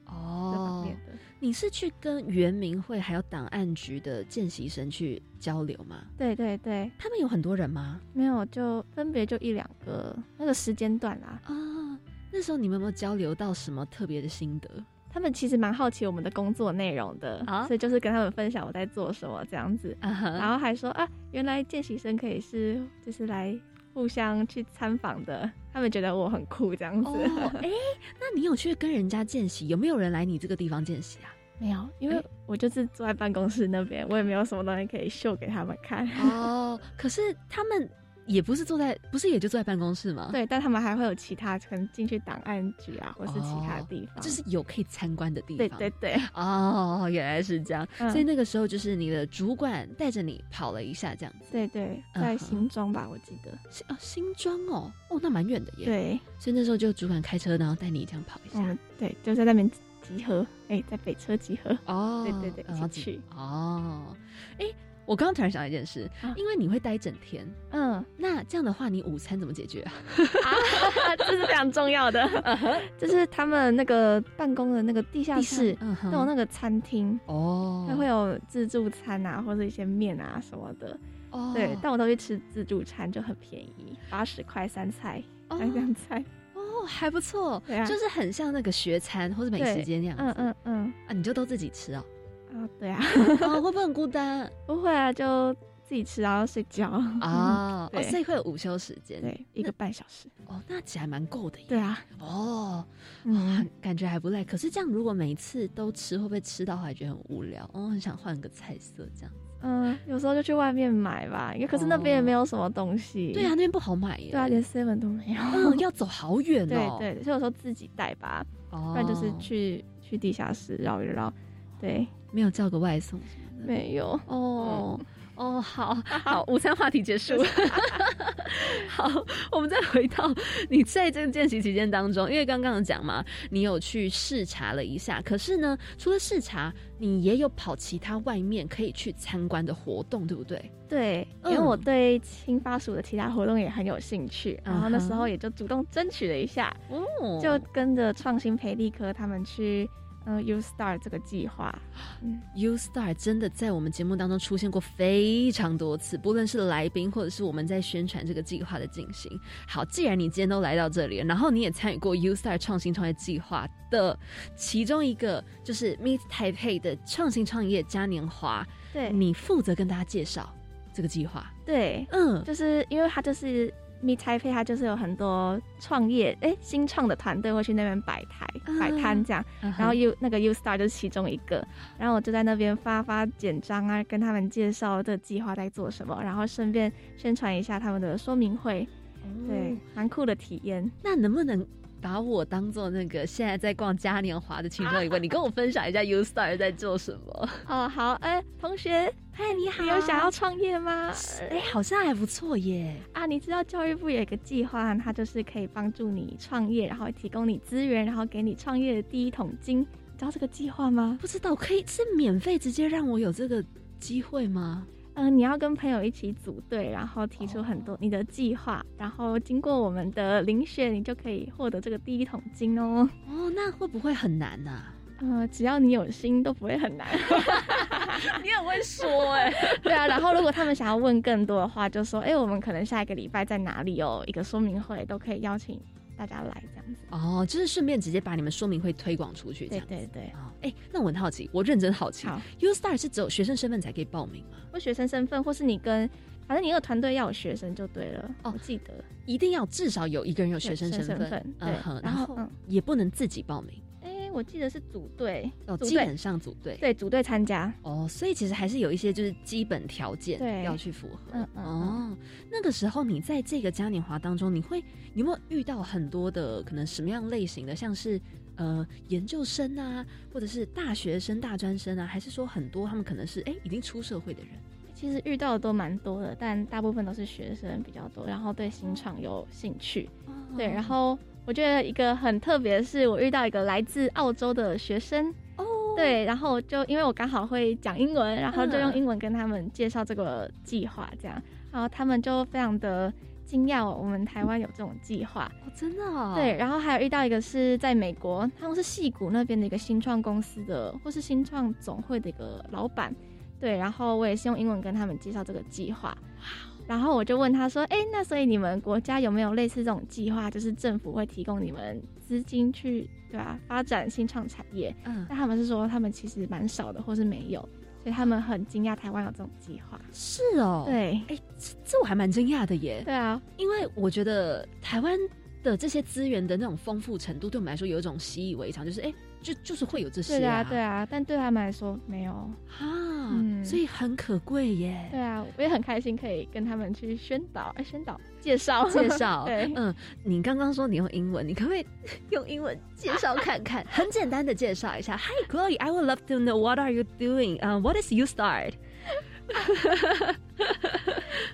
Speaker 2: 哦方面的。
Speaker 1: 你是去跟原民会还有档案局的见习生去交流吗？
Speaker 2: 对对对，
Speaker 1: 他们有很多人吗？
Speaker 2: 没有，就分别就一两个那个时间段啦。
Speaker 1: 啊，那时候你们有没有交流到什么特别的心得？
Speaker 2: 他们其实蛮好奇我们的工作内容的，所以就是跟他们分享我在做什么这样子，然后还说啊，原来见习生可以是就是来。互相去参访的，他们觉得我很酷这样子。
Speaker 1: 哎，那你有去跟人家见习？有没有人来你这个地方见习啊？
Speaker 2: 没有，因为我就是坐在办公室那边，我也没有什么东西可以秀给他们看。
Speaker 1: 哦，可是他们。也不是坐在，不是也就坐在办公室吗？
Speaker 2: 对，但他们还会有其他，可能进去档案局啊，或是其他地方，
Speaker 1: 就是有可以参观的地
Speaker 2: 方。对对对，
Speaker 1: 哦，原来是这样。所以那个时候就是你的主管带着你跑了一下，这样子。
Speaker 2: 对对，在新庄吧，我记得。
Speaker 1: 哦，新庄哦，哦，那蛮远的耶。
Speaker 2: 对，
Speaker 1: 所以那时候就主管开车，然后带你这样跑一下。
Speaker 2: 对，就在那边集合，哎，在北车集合。哦，对对对，
Speaker 1: 一
Speaker 2: 起去。
Speaker 1: 哦，哎。我刚刚突然想到一件事，因为你会待一整天，嗯，那这样的话，你午餐怎么解决啊？
Speaker 2: 这是非常重要的，就是他们那个办公的那个地下室都有那个餐厅。哦，它会有自助餐啊，或者一些面啊什么的，哦，对，但我都去吃自助餐，就很便宜，八十块三菜三样菜，
Speaker 1: 哦，还不错，对啊，就是很像那个学餐或者美食街那样子，嗯嗯嗯，啊，你就都自己吃哦。
Speaker 2: 啊，对啊，
Speaker 1: 会不会很孤单？
Speaker 2: 不会啊，就自己吃，然后睡觉
Speaker 1: 啊。哦，所以会有午休时间，
Speaker 2: 对，一个半小时。
Speaker 1: 哦，那其实还蛮够的。
Speaker 2: 对啊。
Speaker 1: 哦，嗯，感觉还不累。可是这样，如果每一次都吃，会不会吃到还觉得很无聊？哦，很想换个菜色这样。
Speaker 2: 嗯，有时候就去外面买吧，因为可是那边也没有什么东西。
Speaker 1: 对啊，那边不好买耶。
Speaker 2: 对啊，连 seven 都没有。
Speaker 1: 嗯，要走好远
Speaker 2: 哦。对对，所以有时候自己带吧，不然就是去去地下室绕一绕。对。
Speaker 1: 没有叫个外送
Speaker 2: 没有
Speaker 1: 哦哦，好 好，午餐话题结束。好，我们再回到你在这个见习期间当中，因为刚刚讲嘛，你有去视察了一下，可是呢，除了视察，你也有跑其他外面可以去参观的活动，对不对？
Speaker 2: 对，因为我对青发署的其他活动也很有兴趣，然后那时候也就主动争取了一下，就跟着创新培力科他们去。嗯，U Star 这个计划，
Speaker 1: 嗯，U Star 真的在我们节目当中出现过非常多次，不论是来宾或者是我们在宣传这个计划的进行。好，既然你今天都来到这里，然后你也参与过 U Star 创新创业计划的其中一个，就是 Meet Taipei 的创新创业嘉年华，
Speaker 2: 对
Speaker 1: 你负责跟大家介绍这个计划。
Speaker 2: 对，嗯，就是因为它就是。米台配它就是有很多创业哎新创的团队会去那边摆台摆摊这样，然后 U 那个 U Star 就是其中一个，然后我就在那边发发简章啊，跟他们介绍这计划在做什么，然后顺便宣传一下他们的说明会，对，蛮酷的体验。
Speaker 1: 那能不能？把我当做那个现在在逛嘉年华的其中一位，你跟我分享一下 U Star 在做什么？
Speaker 2: 哦，好，哎，同学，嗨，你好，有想要创业吗？
Speaker 1: 哎，好像还不错耶。
Speaker 2: 啊，你知道教育部有一个计划，它就是可以帮助你创业，然后提供你资源，然后给你创业的第一桶金。你知道这个计划吗？
Speaker 1: 不知道，可以是免费直接让我有这个机会吗？
Speaker 2: 嗯，你要跟朋友一起组队，然后提出很多你的计划，然后经过我们的遴选，你就可以获得这个第一桶金哦。
Speaker 1: 哦，那会不会很难呢？
Speaker 2: 呃，只要你有心，都不会很难。
Speaker 1: 你很会说哎，
Speaker 2: 对啊。然后如果他们想要问更多的话，就说，哎，我们可能下一个礼拜在哪里有一个说明会，都可以邀请。大家来这样子。
Speaker 1: 哦，就是顺便直接把你们说明会推广出去，这样
Speaker 2: 对对对。
Speaker 1: 哎，那我很好奇，我认真好。奇，U Star 是只有学生身份才可以报名吗？
Speaker 2: 或学生身份，或是你跟，反正你那个团队要有学生就对了。哦，记得。
Speaker 1: 一定要至少有一个人有学生身份，
Speaker 2: 对，
Speaker 1: 然后也不能自己报名。
Speaker 2: 我记得是组队
Speaker 1: 哦，基本上组队
Speaker 2: 对组队参加
Speaker 1: 哦，所以其实还是有一些就是基本条件要去符合。嗯嗯哦，那个时候你在这个嘉年华当中，你会有没有遇到很多的可能什么样类型的，像是呃研究生啊，或者是大学生、大专生啊，还是说很多他们可能是哎已经出社会的人？
Speaker 2: 其实遇到的都蛮多的，但大部分都是学生比较多，然后对新创有兴趣。对，然后我觉得一个很特别的是，我遇到一个来自澳洲的学生。哦。对，然后就因为我刚好会讲英文，然后就用英文跟他们介绍这个计划，这样，然后他们就非常的惊讶，我们台湾有这种计划。
Speaker 1: 哦，真的。哦。
Speaker 2: 对，然后还有遇到一个是在美国，他们是戏谷那边的一个新创公司的，或是新创总会的一个老板。对，然后我也是用英文跟他们介绍这个计划，然后我就问他说：“哎，那所以你们国家有没有类似这种计划，就是政府会提供你们资金去，对吧？发展新创产业？”嗯，那他们是说他们其实蛮少的，或是没有，所以他们很惊讶台湾有这种计划。
Speaker 1: 是哦，
Speaker 2: 对，
Speaker 1: 哎，这我还蛮惊讶的耶。
Speaker 2: 对啊，
Speaker 1: 因为我觉得台湾的这些资源的那种丰富程度，对我们来说有一种习以为常，就是哎。就就是会有这些，
Speaker 2: 对啊，对啊，但对他们来说没有
Speaker 1: 啊，所以很可贵耶。
Speaker 2: 对啊，我也很开心可以跟他们去宣导，哎，宣导介绍
Speaker 1: 介绍。
Speaker 2: 对，
Speaker 1: 嗯，你刚刚说你用英文，你可不可以用英文介绍看看？很简单的介绍一下。Hi Chloe, I would love to know what are you doing? Um, what is you start?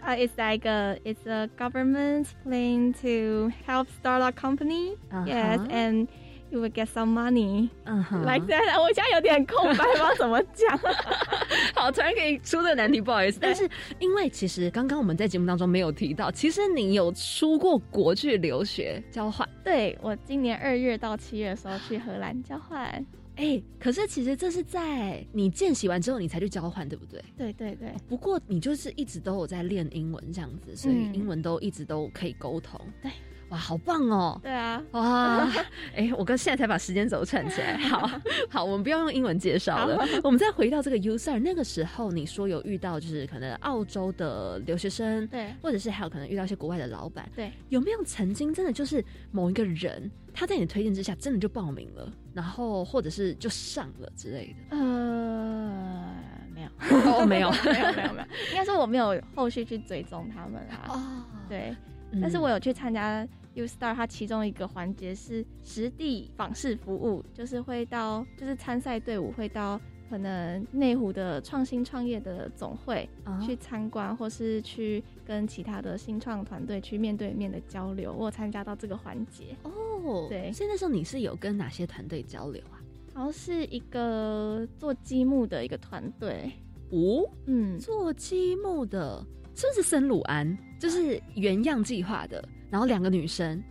Speaker 2: Uh, it's like a it's a government plan to help start a company. Yes, and You will get some money. 嗯哼，Like that. 我现在有点空白，不知道怎么讲。
Speaker 1: 好，突然可以出这个难题，不好意思。但是因为其实刚刚我们在节目当中没有提到，其实你有出过国去留学交换。
Speaker 2: 对，我今年二月到七月的时候去荷兰交换。
Speaker 1: 哎，可是其实这是在你见习完之后你才去交换，对不对？
Speaker 2: 对对对。
Speaker 1: 不过你就是一直都有在练英文这样子，所以英文都一直都可以沟通。
Speaker 2: 对。
Speaker 1: 哇，好棒哦！
Speaker 2: 对啊，
Speaker 1: 哇，哎，我刚现在才把时间轴串起来。好好，我们不要用英文介绍了，我们再回到这个 user。那个时候你说有遇到就是可能澳洲的留学生，
Speaker 2: 对，
Speaker 1: 或者是还有可能遇到一些国外的老板，
Speaker 2: 对，
Speaker 1: 有没有曾经真的就是某一个人他在你推荐之下真的就报名了，然后或者是就上了之类的？
Speaker 2: 呃，没有，
Speaker 1: 哦，没有，
Speaker 2: 没有，没有，没有，应该说我没有后续去追踪他们啊。哦，对。但是我有去参加 U Star，它其中一个环节是实地访视服务，就是会到，就是参赛队伍会到可能内湖的创新创业的总会去参观，或是去跟其他的新创团队去面对面的交流。我参加到这个环节
Speaker 1: 哦，
Speaker 2: 对。
Speaker 1: 所以那时候你是有跟哪些团队交流啊？
Speaker 2: 好像是一个做积木的一个团队
Speaker 1: 哦，嗯，做积木的。是不是生鲁安？就是原样计划的，然后两个女生，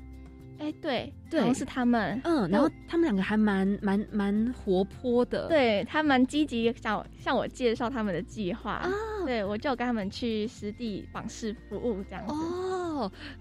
Speaker 2: 哎，对，对，是他们，
Speaker 1: 嗯，然后他们两个还蛮蛮蛮活泼的，
Speaker 2: 对他蛮积极，想向我介绍他们的计划。啊，对我就跟他们去实地访视服务这样子。
Speaker 1: 哦，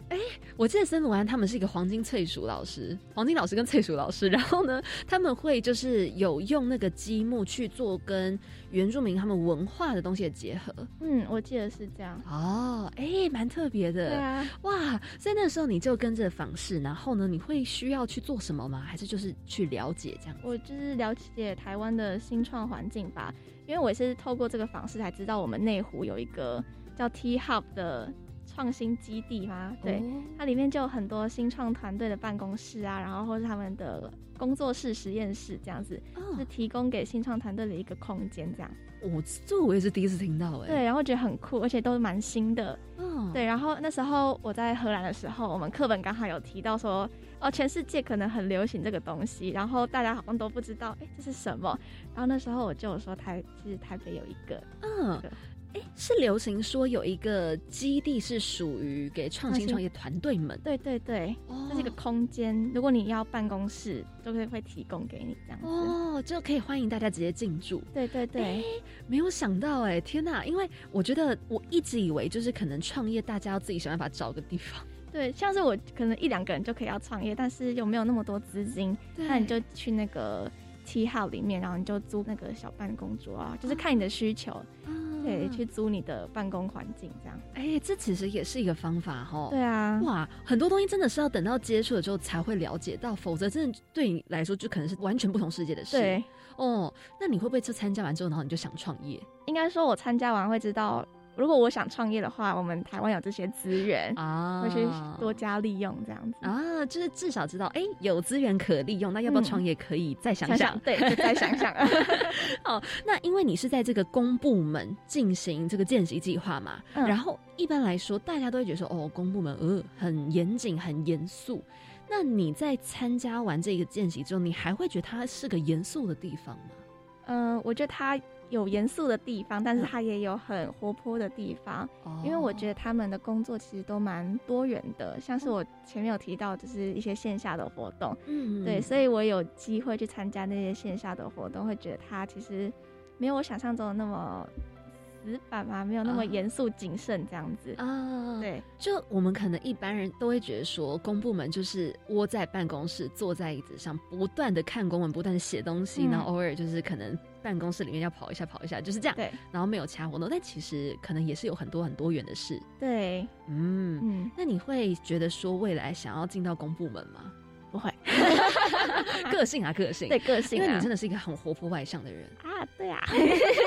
Speaker 1: 哎，我记得森罗安他们是一个黄金翠鼠老师，黄金老师跟翠鼠老师，然后呢，他们会就是有用那个积木去做跟原住民他们文化的东西的结合。
Speaker 2: 嗯，我记得是这样。
Speaker 1: 哦，哎，蛮特别的。
Speaker 2: 对啊，
Speaker 1: 哇，在那时候你就跟着访视，然后呢，你会需要去做什么吗？还是就是去了解这样？
Speaker 2: 我就是了解台湾的新创环境吧，因为我是透过这个访视才知道我们内湖有一个叫 T Hub 的。创新基地吗？对，它里面就有很多新创团队的办公室啊，然后或是他们的工作室、实验室这样子，是提供给新创团队的一个空间。这样，
Speaker 1: 我这我也是第一次听到哎。
Speaker 2: 对，然后觉得很酷，而且都是蛮新的。嗯，对。然后那时候我在荷兰的时候，我们课本刚好有提到说，哦，全世界可能很流行这个东西，然后大家好像都不知道，哎，这是什么？然后那时候我就有说台，其实台北有一个，嗯。
Speaker 1: 哎，是流行说有一个基地是属于给创新创业团队们。
Speaker 2: 对对对，这是一个空间，如果你要办公室，都会会提供给你这样子。
Speaker 1: 哦，就可以欢迎大家直接进驻。
Speaker 2: 对对对，
Speaker 1: 没有想到哎，天哪！因为我觉得我一直以为就是可能创业，大家要自己想办法找个地方。
Speaker 2: 对，像是我可能一两个人就可以要创业，但是又没有那么多资金，那你就去那个七号里面，然后你就租那个小办公桌啊，就是看你的需求。对，去租你的办公环境，这样。
Speaker 1: 哎，这其实也是一个方法哈。
Speaker 2: 对啊，
Speaker 1: 哇，很多东西真的是要等到接触了之后才会了解到，否则真的对你来说就可能是完全不同世界的事。
Speaker 2: 对，
Speaker 1: 哦，那你会不会就参加完之后，然后你就想创业？
Speaker 2: 应该说，我参加完会知道如果我想创业的话，我们台湾有这些资源
Speaker 1: 啊，
Speaker 2: 会去多加利用这样子
Speaker 1: 啊，就是至少知道，哎，有资源可利用，那要不要创业可以再想想，
Speaker 2: 对，再想想。
Speaker 1: 哦，那因为你是在这个公部门进行这个见习计划嘛，然后一般来说，大家都会觉得说，哦，公部门呃很严谨、很严肃。那你在参加完这个见习之后，你还会觉得它是个严肃的地方吗？
Speaker 2: 嗯，我觉得它。有严肃的地方，但是他也有很活泼的地方。因为我觉得他们的工作其实都蛮多元的，像是我前面有提到，就是一些线下的活动。嗯，对，所以我有机会去参加那些线下的活动，会觉得他其实没有我想象中的那么。死板嘛，没有那么严肃谨慎这样子啊。对，
Speaker 1: 就我们可能一般人都会觉得说，公部门就是窝在办公室，坐在椅子上，不断的看公文，不断的写东西，然后偶尔就是可能办公室里面要跑一下，跑一下，就是这样。
Speaker 2: 对，
Speaker 1: 然后没有其他活动，但其实可能也是有很多很多元的事。
Speaker 2: 对，
Speaker 1: 嗯嗯。那你会觉得说未来想要进到公部门吗？
Speaker 2: 不会，
Speaker 1: 个性啊，个性，
Speaker 2: 对个性，
Speaker 1: 因为你真的是一个很活泼外向的人
Speaker 2: 啊，对啊。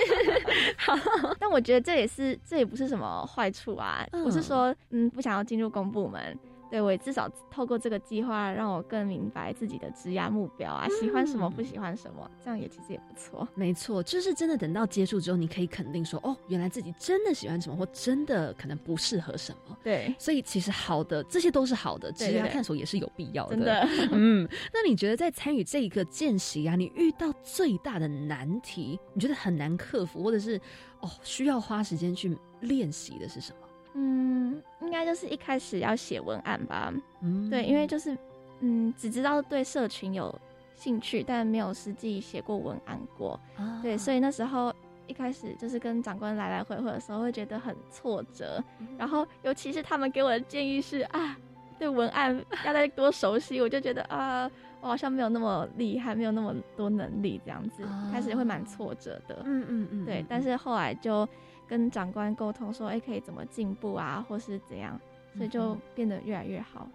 Speaker 2: 好，但我觉得这也是，这也不是什么坏处啊。不是说，嗯，不想要进入公部门。对我至少透过这个计划，让我更明白自己的职业目标啊，喜欢什么，不喜欢什么，这样也其实也不错。
Speaker 1: 没错，就是真的等到接触之后，你可以肯定说，哦，原来自己真的喜欢什么，或真的可能不适合什么。
Speaker 2: 对，
Speaker 1: 所以其实好的，这些都是好的，职业探索也是有必要的。
Speaker 2: 真的，
Speaker 1: 嗯。那你觉得在参与这一个见习啊，你遇到最大的难题，你觉得很难克服，或者是哦需要花时间去练习的是什么？
Speaker 2: 嗯，应该就是一开始要写文案吧。嗯，对，因为就是嗯，只知道对社群有兴趣，但没有实际写过文案过。对，所以那时候一开始就是跟长官来来回回的时候，会觉得很挫折。然后，尤其是他们给我的建议是啊，对文案要再多熟悉，我就觉得啊，我好像没有那么厉害，没有那么多能力这样子，开始会蛮挫折的。
Speaker 1: 嗯嗯嗯，
Speaker 2: 对，但是后来就。跟长官沟通说，哎，可以怎么进步啊，或是怎样，所以就变得越来越好。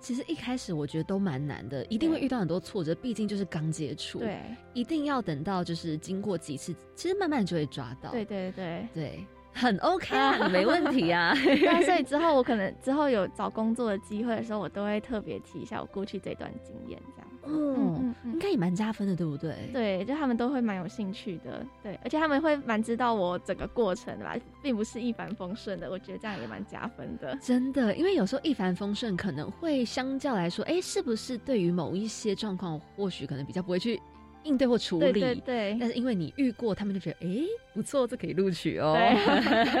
Speaker 1: 其实一开始我觉得都蛮难的，一定会遇到很多挫折，毕竟就是刚接触。
Speaker 2: 对，
Speaker 1: 一定要等到就是经过几次，其实慢慢就会抓到。
Speaker 2: 对对对
Speaker 1: 对，很 OK 啊，没问题啊。
Speaker 2: 所以 之后我可能之后有找工作的机会的时候，我都会特别提一下我过去这段经验，这样。
Speaker 1: 嗯，应该也蛮加分的，对不对？
Speaker 2: 对，就他们都会蛮有兴趣的，对，而且他们会蛮知道我整个过程的吧，并不是一帆风顺的，我觉得这样也蛮加分的。
Speaker 1: 真的，因为有时候一帆风顺可能会相较来说，哎，是不是对于某一些状况，或许可能比较不会去应对或处理？
Speaker 2: 对对。
Speaker 1: 但是因为你遇过，他们就觉得，哎，不错，这可以录取哦。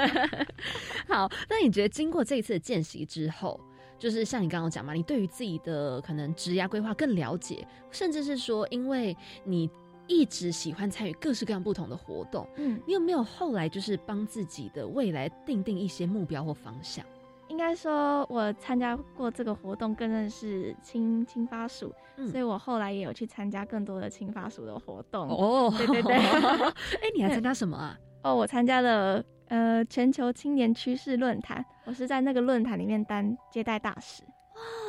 Speaker 1: 好，那你觉得经过这一次的见习之后？就是像你刚刚讲嘛，你对于自己的可能职业规划更了解，甚至是说，因为你一直喜欢参与各式各样不同的活动，嗯，你有没有后来就是帮自己的未来定定一些目标或方向？
Speaker 2: 应该说，我参加过这个活动，更认识青青发署，所以我后来也有去参加更多的青发署的活动。哦，对对对，
Speaker 1: 哎，你还参加什么啊？
Speaker 2: 哦，我参加了。呃，全球青年趋势论坛，我是在那个论坛里面当接待大使。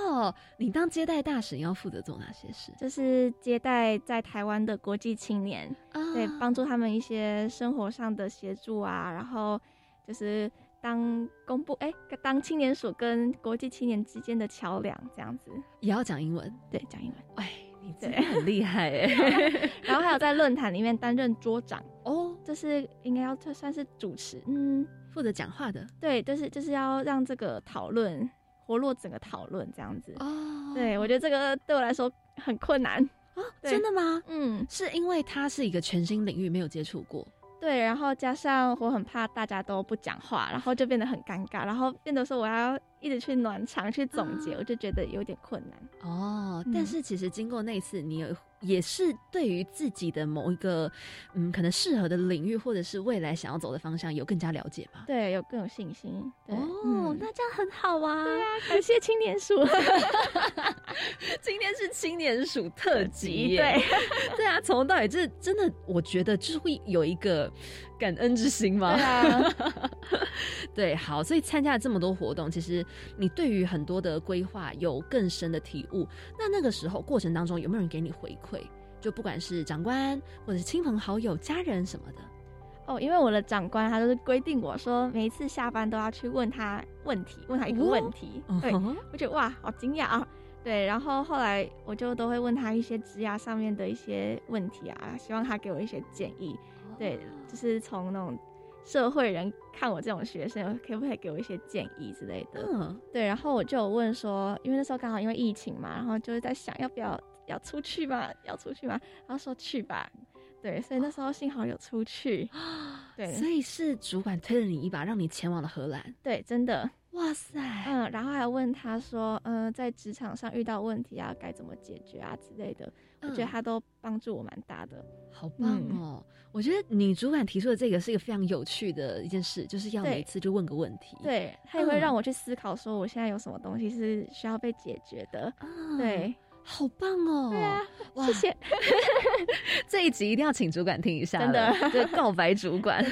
Speaker 1: 哦，你当接待大使要负责做哪些事？
Speaker 2: 就是接待在台湾的国际青年，对，帮助他们一些生活上的协助啊，然后就是当公布，哎，当青年署跟国际青年之间的桥梁，这样子。
Speaker 1: 也要讲英文？
Speaker 2: 对，讲英文。
Speaker 1: 哎。你真的很厉害哎！
Speaker 2: 然后还有在论坛里面担任桌长哦，这是应该要算算是主持，嗯，
Speaker 1: 负责讲话的。
Speaker 2: 对，就是就是要让这个讨论活络整个讨论这样子哦。对，我觉得这个对我来说很困难
Speaker 1: 啊！真的吗？嗯，是因为它是一个全新领域，没有接触过。
Speaker 2: 对，然后加上我很怕大家都不讲话，然后就变得很尴尬，然后变得说我要一直去暖场去总结，我就觉得有点困难。
Speaker 1: 哦，但是其实经过那次，你有。也是对于自己的某一个，嗯，可能适合的领域，或者是未来想要走的方向，有更加了解吧？
Speaker 2: 对，有更有信心。
Speaker 1: 哦，那这样很好啊！
Speaker 2: 对啊，感谢青年鼠。
Speaker 1: 今天是青年鼠特辑，
Speaker 2: 对，
Speaker 1: 对啊，从头到尾，这真的，我觉得就是会有一个感恩之心嘛。
Speaker 2: 对啊，
Speaker 1: 对，好，所以参加了这么多活动，其实你对于很多的规划有更深的体悟。那那个时候过程当中，有没有人给你回馈？就不管是长官，或者是亲朋好友、家人什么的，
Speaker 2: 哦，因为我的长官他就是规定我说，每一次下班都要去问他问题，问他一个问题。对，我觉得哇，好惊讶啊！对，然后后来我就都会问他一些职涯上面的一些问题啊，希望他给我一些建议。对，就是从那种社会人看我这种学生，可不可以给我一些建议之类的？嗯，对。然后我就有问说，因为那时候刚好因为疫情嘛，然后就是在想要不要要出去嘛，要出去嘛，然后说去吧。对，所以那时候幸好有出去。对，
Speaker 1: 所以是主管推了你一把，让你前往了荷兰。
Speaker 2: 对，真的。
Speaker 1: 哇塞，
Speaker 2: 嗯，然后还问他说，嗯，在职场上遇到问题啊，该怎么解决啊之类的，我觉得他都帮助我蛮大的，
Speaker 1: 好棒哦！我觉得你主管提出的这个是一个非常有趣的一件事，就是要每次就问个问题，
Speaker 2: 对他也会让我去思考，说我现在有什么东西是需要被解决的，对。
Speaker 1: 好棒哦！
Speaker 2: 对啊，谢谢。
Speaker 1: 这一集一定要请主管听一下，
Speaker 2: 真的，
Speaker 1: 对，告白主管。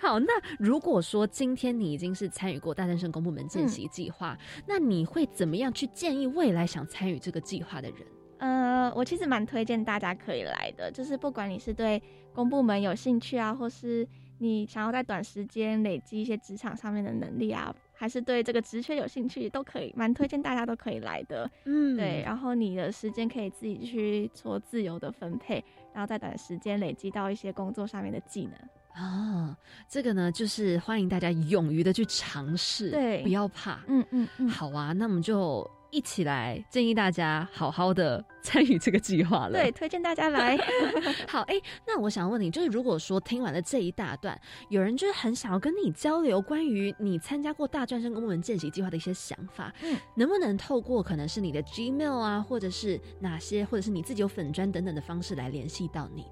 Speaker 1: 好，那如果说今天你已经是参与过大战生公部门见习计划，那你会怎么样去建议未来想参与这个计划的人？
Speaker 2: 呃，我其实蛮推荐大家可以来的，就是不管你是对公部门有兴趣啊，或是你想要在短时间累积一些职场上面的能力啊。还是对这个职缺有兴趣，都可以，蛮推荐大家都可以来的。嗯，对，然后你的时间可以自己去做自由的分配，然后在短时间累积到一些工作上面的技能。
Speaker 1: 啊，这个呢，就是欢迎大家勇于的去尝试，
Speaker 2: 对，
Speaker 1: 不要怕。
Speaker 2: 嗯嗯嗯，
Speaker 1: 好啊，那我们就。一起来建议大家好好的参与这个计划了。
Speaker 2: 对，推荐大家来。
Speaker 1: 好，哎，那我想问你，就是如果说听完了这一大段，有人就是很想要跟你交流关于你参加过大专生公务员见习计划的一些想法，嗯，能不能透过可能是你的 Gmail 啊，或者是哪些，或者是你自己有粉砖等等的方式来联系到你呢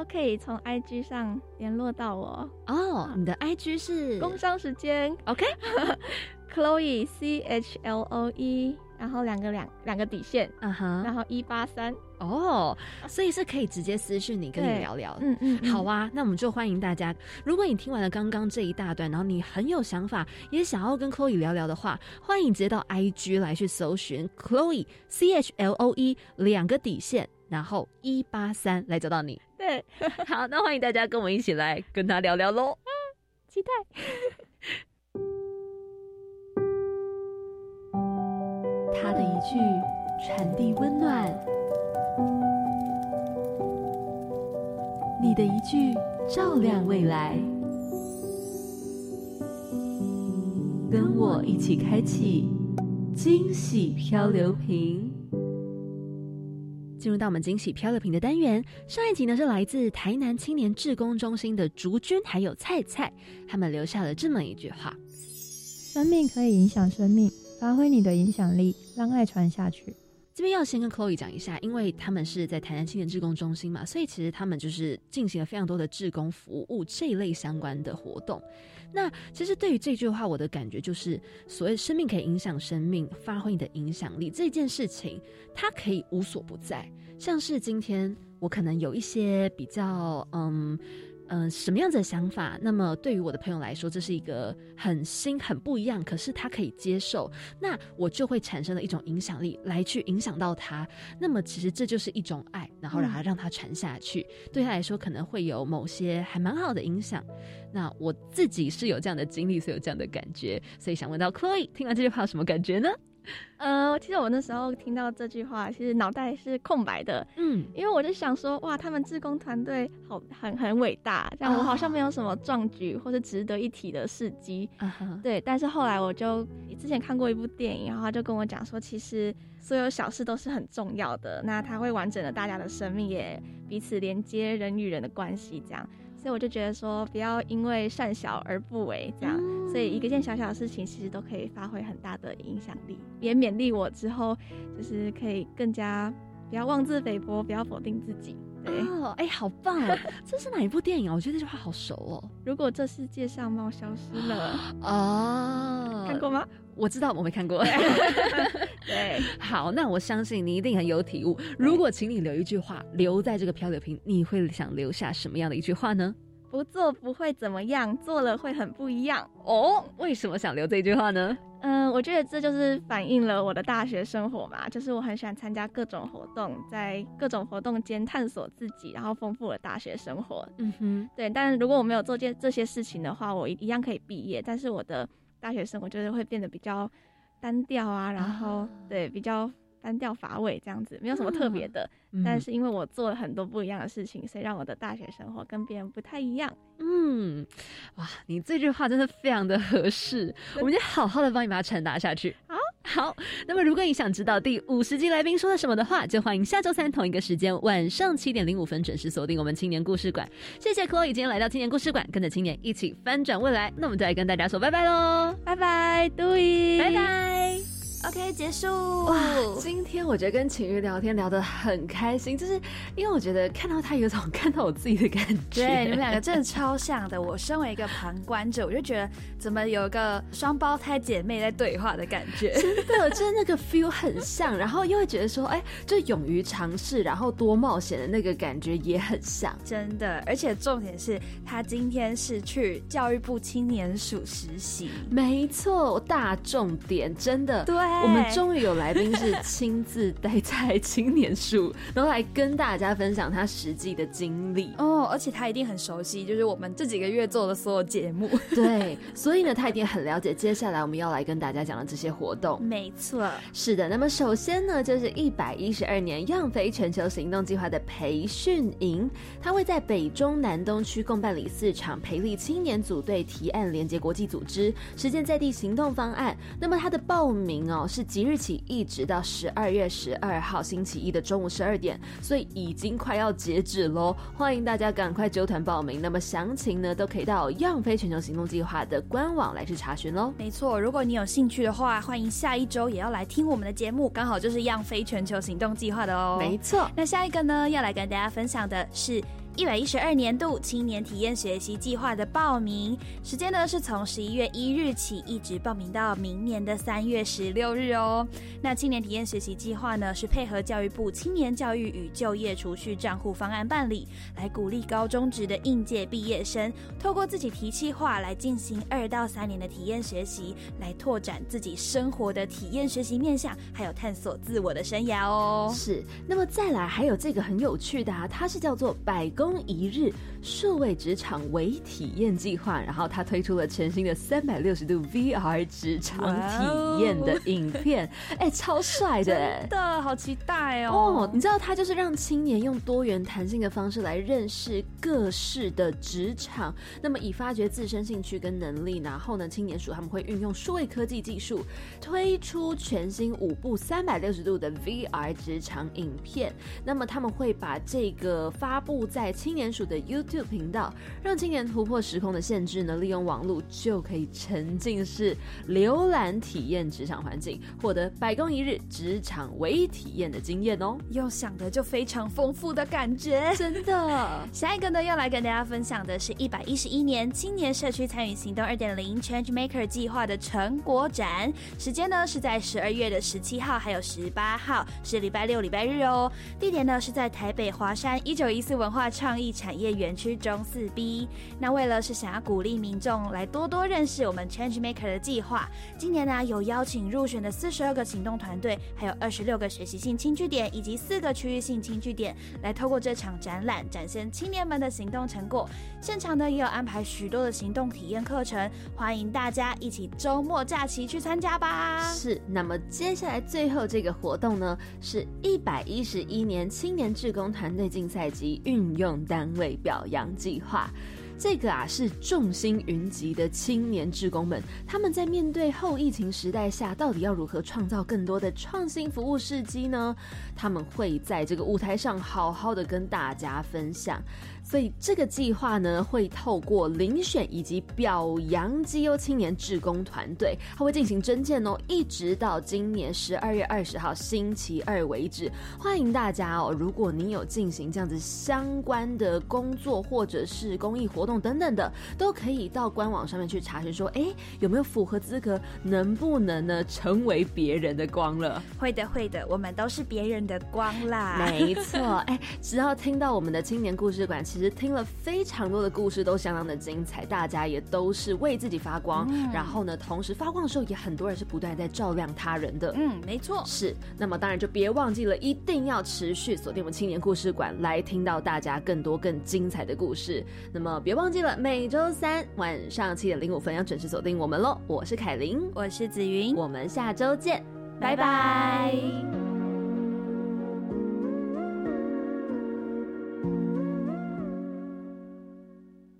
Speaker 2: ？OK，从 IG 上联络到我。
Speaker 1: 哦，你的 IG 是
Speaker 2: 工商时间。OK，Chloe C H L O E。然后两个两两个底线，嗯哼，然后一八三。
Speaker 1: 哦，所以是可以直接私讯你跟你聊聊，嗯嗯，好啊，那我们就欢迎大家。如果你听完了刚刚这一大段，然后你很有想法，也想要跟 Chloe 聊聊的话，欢迎直接到 IG 来去搜寻 Chloe C H L O E 两个底线，然后一八三来找到你。
Speaker 2: 对，
Speaker 1: 好，那欢迎大家跟我们一起来跟他聊聊喽，
Speaker 2: 期待。
Speaker 1: 他的一句传递温暖，你的一句照亮未来，跟我一起开启惊喜漂流瓶。进入到我们惊喜漂流瓶的单元，上一集呢是来自台南青年志工中心的竹君还有菜菜，他们留下了这么一句话：
Speaker 16: 生命可以影响生命。发挥你的影响力，让爱传下去。
Speaker 1: 这边要先跟 Chloe 讲一下，因为他们是在台南青年志工中心嘛，所以其实他们就是进行了非常多的志工服务这一类相关的活动。那其实对于这句话，我的感觉就是，所谓生命可以影响生命，发挥你的影响力这件事情，它可以无所不在。像是今天我可能有一些比较嗯。嗯，什么样子的想法？那么对于我的朋友来说，这是一个很新、很不一样，可是他可以接受，那我就会产生了一种影响力来去影响到他。那么其实这就是一种爱，然后让他让他传下去，对他来说可能会有某些还蛮好的影响。那我自己是有这样的经历，所以有这样的感觉，所以想问到 Chloe，听完这句话有什么感觉呢？
Speaker 2: 呃，其实我那时候听到这句话，其实脑袋是空白的，嗯，因为我就想说，哇，他们志工团队好很很伟大，这样我好像没有什么壮举或是值得一提的事迹，对。但是后来我就之前看过一部电影，然后他就跟我讲说，其实所有小事都是很重要的，那它会完整的大家的生命，也彼此连接人与人的关系，这样。所以我就觉得说，不要因为善小而不为，这样。所以一个件小小的事情，其实都可以发挥很大的影响力，也勉励我之后就是可以更加不要妄自菲薄，不要否定自己。对，
Speaker 1: 哎，好棒！这是哪一部电影啊？我觉得这句话好熟哦。
Speaker 2: 如果这世界上猫消失了，哦，看过吗？
Speaker 1: 我知道，我没看过。
Speaker 2: 对，
Speaker 1: 好，那我相信你一定很有体悟。如果请你留一句话留在这个漂流瓶，你会想留下什么样的一句话呢？
Speaker 2: 不做不会怎么样，做了会很不一样。
Speaker 1: 哦，为什么想留这句话呢？
Speaker 17: 嗯，我觉得这就是反映了我的大学生活嘛，就是我很喜欢参加各种活动，在各种活动间探索自己，然后丰富了大学生活。嗯哼，对。但如果我没有做这这些事情的话，我一样可以毕业，但是我的大学生活就是会变得比较单调啊，然后对比较。单调乏味这样子，没有什么特别的。但是因为我做了很多不一样的事情，所以让我的大学生活跟别人不太一样。
Speaker 1: 嗯，哇，你这句话真的非常的合适，我们就好好的帮你把它传达下去。
Speaker 17: 好，
Speaker 1: 那么如果你想知道第五十集来宾说了什么的话，就欢迎下周三同一个时间晚上七点零五分准时锁定我们青年故事馆。谢谢 Chloe 今天来到青年故事馆，跟着青年一起翻转未来。那我们就来跟大家说拜拜喽，
Speaker 17: 拜拜，Doy，
Speaker 1: 拜拜。
Speaker 17: OK，结束。
Speaker 1: 哇，今天我觉得跟晴雨聊天聊得很开心，就是因为我觉得看到他有种看到我自己的感觉。
Speaker 17: 对，你们两个真的超像的。我身为一个旁观者，我就觉得怎么有一个双胞胎姐妹在对话的感觉。
Speaker 1: 真的，就是那个 feel 很像，然后又会觉得说，哎，就勇于尝试，然后多冒险的那个感觉也很像。
Speaker 17: 真的，而且重点是他今天是去教育部青年署实习。
Speaker 1: 没错，大重点，真的。
Speaker 17: 对。
Speaker 1: 我们终于有来宾是亲自待在青年树，然后来跟大家分享他实际的经历
Speaker 17: 哦，而且他一定很熟悉，就是我们这几个月做的所有节目，
Speaker 1: 对，所以呢，他一定很了解接下来我们要来跟大家讲的这些活动。
Speaker 17: 没错，
Speaker 1: 是的。那么首先呢，就是一百一十二年样飞全球行动计划的培训营，它会在北中南东区共办理四场培力青年组队提案，连接国际组织，实践在地行动方案。那么它的报名哦。是即日起一直到十二月十二号星期一的中午十二点，所以已经快要截止喽！欢迎大家赶快揪团报名。那么详情呢，都可以到样飞全球行动计划的官网来去查询喽。
Speaker 17: 没错，如果你有兴趣的话，欢迎下一周也要来听我们的节目，刚好就是样飞全球行动计划的哦。
Speaker 1: 没错，
Speaker 17: 那下一个呢，要来跟大家分享的是。一百一十二年度青年体验学习计划的报名时间呢，是从十一月一日起，一直报名到明年的三月十六日哦。那青年体验学习计划呢，是配合教育部青年教育与就业储蓄账户方案办理，来鼓励高中职的应届毕业生，透过自己提计划来进行二到三年的体验学习，来拓展自己生活的体验学习面向，还有探索自我的生涯哦。
Speaker 1: 是，那么再来还有这个很有趣的，啊，它是叫做百工。一日数位职场微体验计划，然后他推出了全新的三百六十度 VR 职场体验的影片，哎，超帅的，
Speaker 17: 真的好期待哦！
Speaker 1: 哦，你知道他就是让青年用多元弹性的方式来认识各式的职场，那么以发掘自身兴趣跟能力，然后呢，青年署他们会运用数位科技技术推出全新五部三百六十度的 VR 职场影片，那么他们会把这个发布在。青年署的 YouTube 频道，让青年突破时空的限制呢，利用网络就可以沉浸式浏览体验职场环境，获得百工一日职场唯一体验的经验哦。
Speaker 17: 又想的就非常丰富的感觉，
Speaker 1: 真的。
Speaker 17: 下一个呢，要来跟大家分享的是一百一十一年青年社区参与行动二点零 Change Maker 计划的成果展，时间呢是在十二月的十七号还有十八号，是礼拜六、礼拜日哦。地点呢是在台北华山一九一四文化创意产业园区中四 B，那为了是想要鼓励民众来多多认识我们 Change Maker 的计划，今年呢有邀请入选的四十二个行动团队，还有二十六个学习性轻据点，以及四个区域性轻据点，来透过这场展览展现青年们的行动成果。现场呢也有安排许多的行动体验课程，欢迎大家一起周末假期去参加吧。
Speaker 1: 是，那么接下来最后这个活动呢，是一百一十一年青年志工团队竞赛及运用单位表洋计划。这个啊是众星云集的青年职工们，他们在面对后疫情时代下，到底要如何创造更多的创新服务事机呢？他们会在这个舞台上好好的跟大家分享。所以这个计划呢，会透过遴选以及表扬绩优青年志工团队，它会进行征件哦，一直到今年十二月二十号星期二为止。欢迎大家哦，如果你有进行这样子相关的工作或者是公益活动等等的，都可以到官网上面去查询，说哎有没有符合资格，能不能呢成为别人的光了？
Speaker 17: 会的，会的，我们都是别人的光啦。
Speaker 1: 没错，哎，只要听到我们的青年故事馆。其实听了非常多的故事，都相当的精彩，大家也都是为自己发光，然后呢，同时发光的时候，也很多人是不断在照亮他人的。
Speaker 17: 嗯，没错，
Speaker 1: 是。那么当然就别忘记了，一定要持续锁定我们青年故事馆，来听到大家更多更精彩的故事。那么别忘记了，每周三晚上七点零五分要准时锁定我们喽。我是凯琳，
Speaker 17: 我是紫云，
Speaker 1: 我们下周见，拜拜。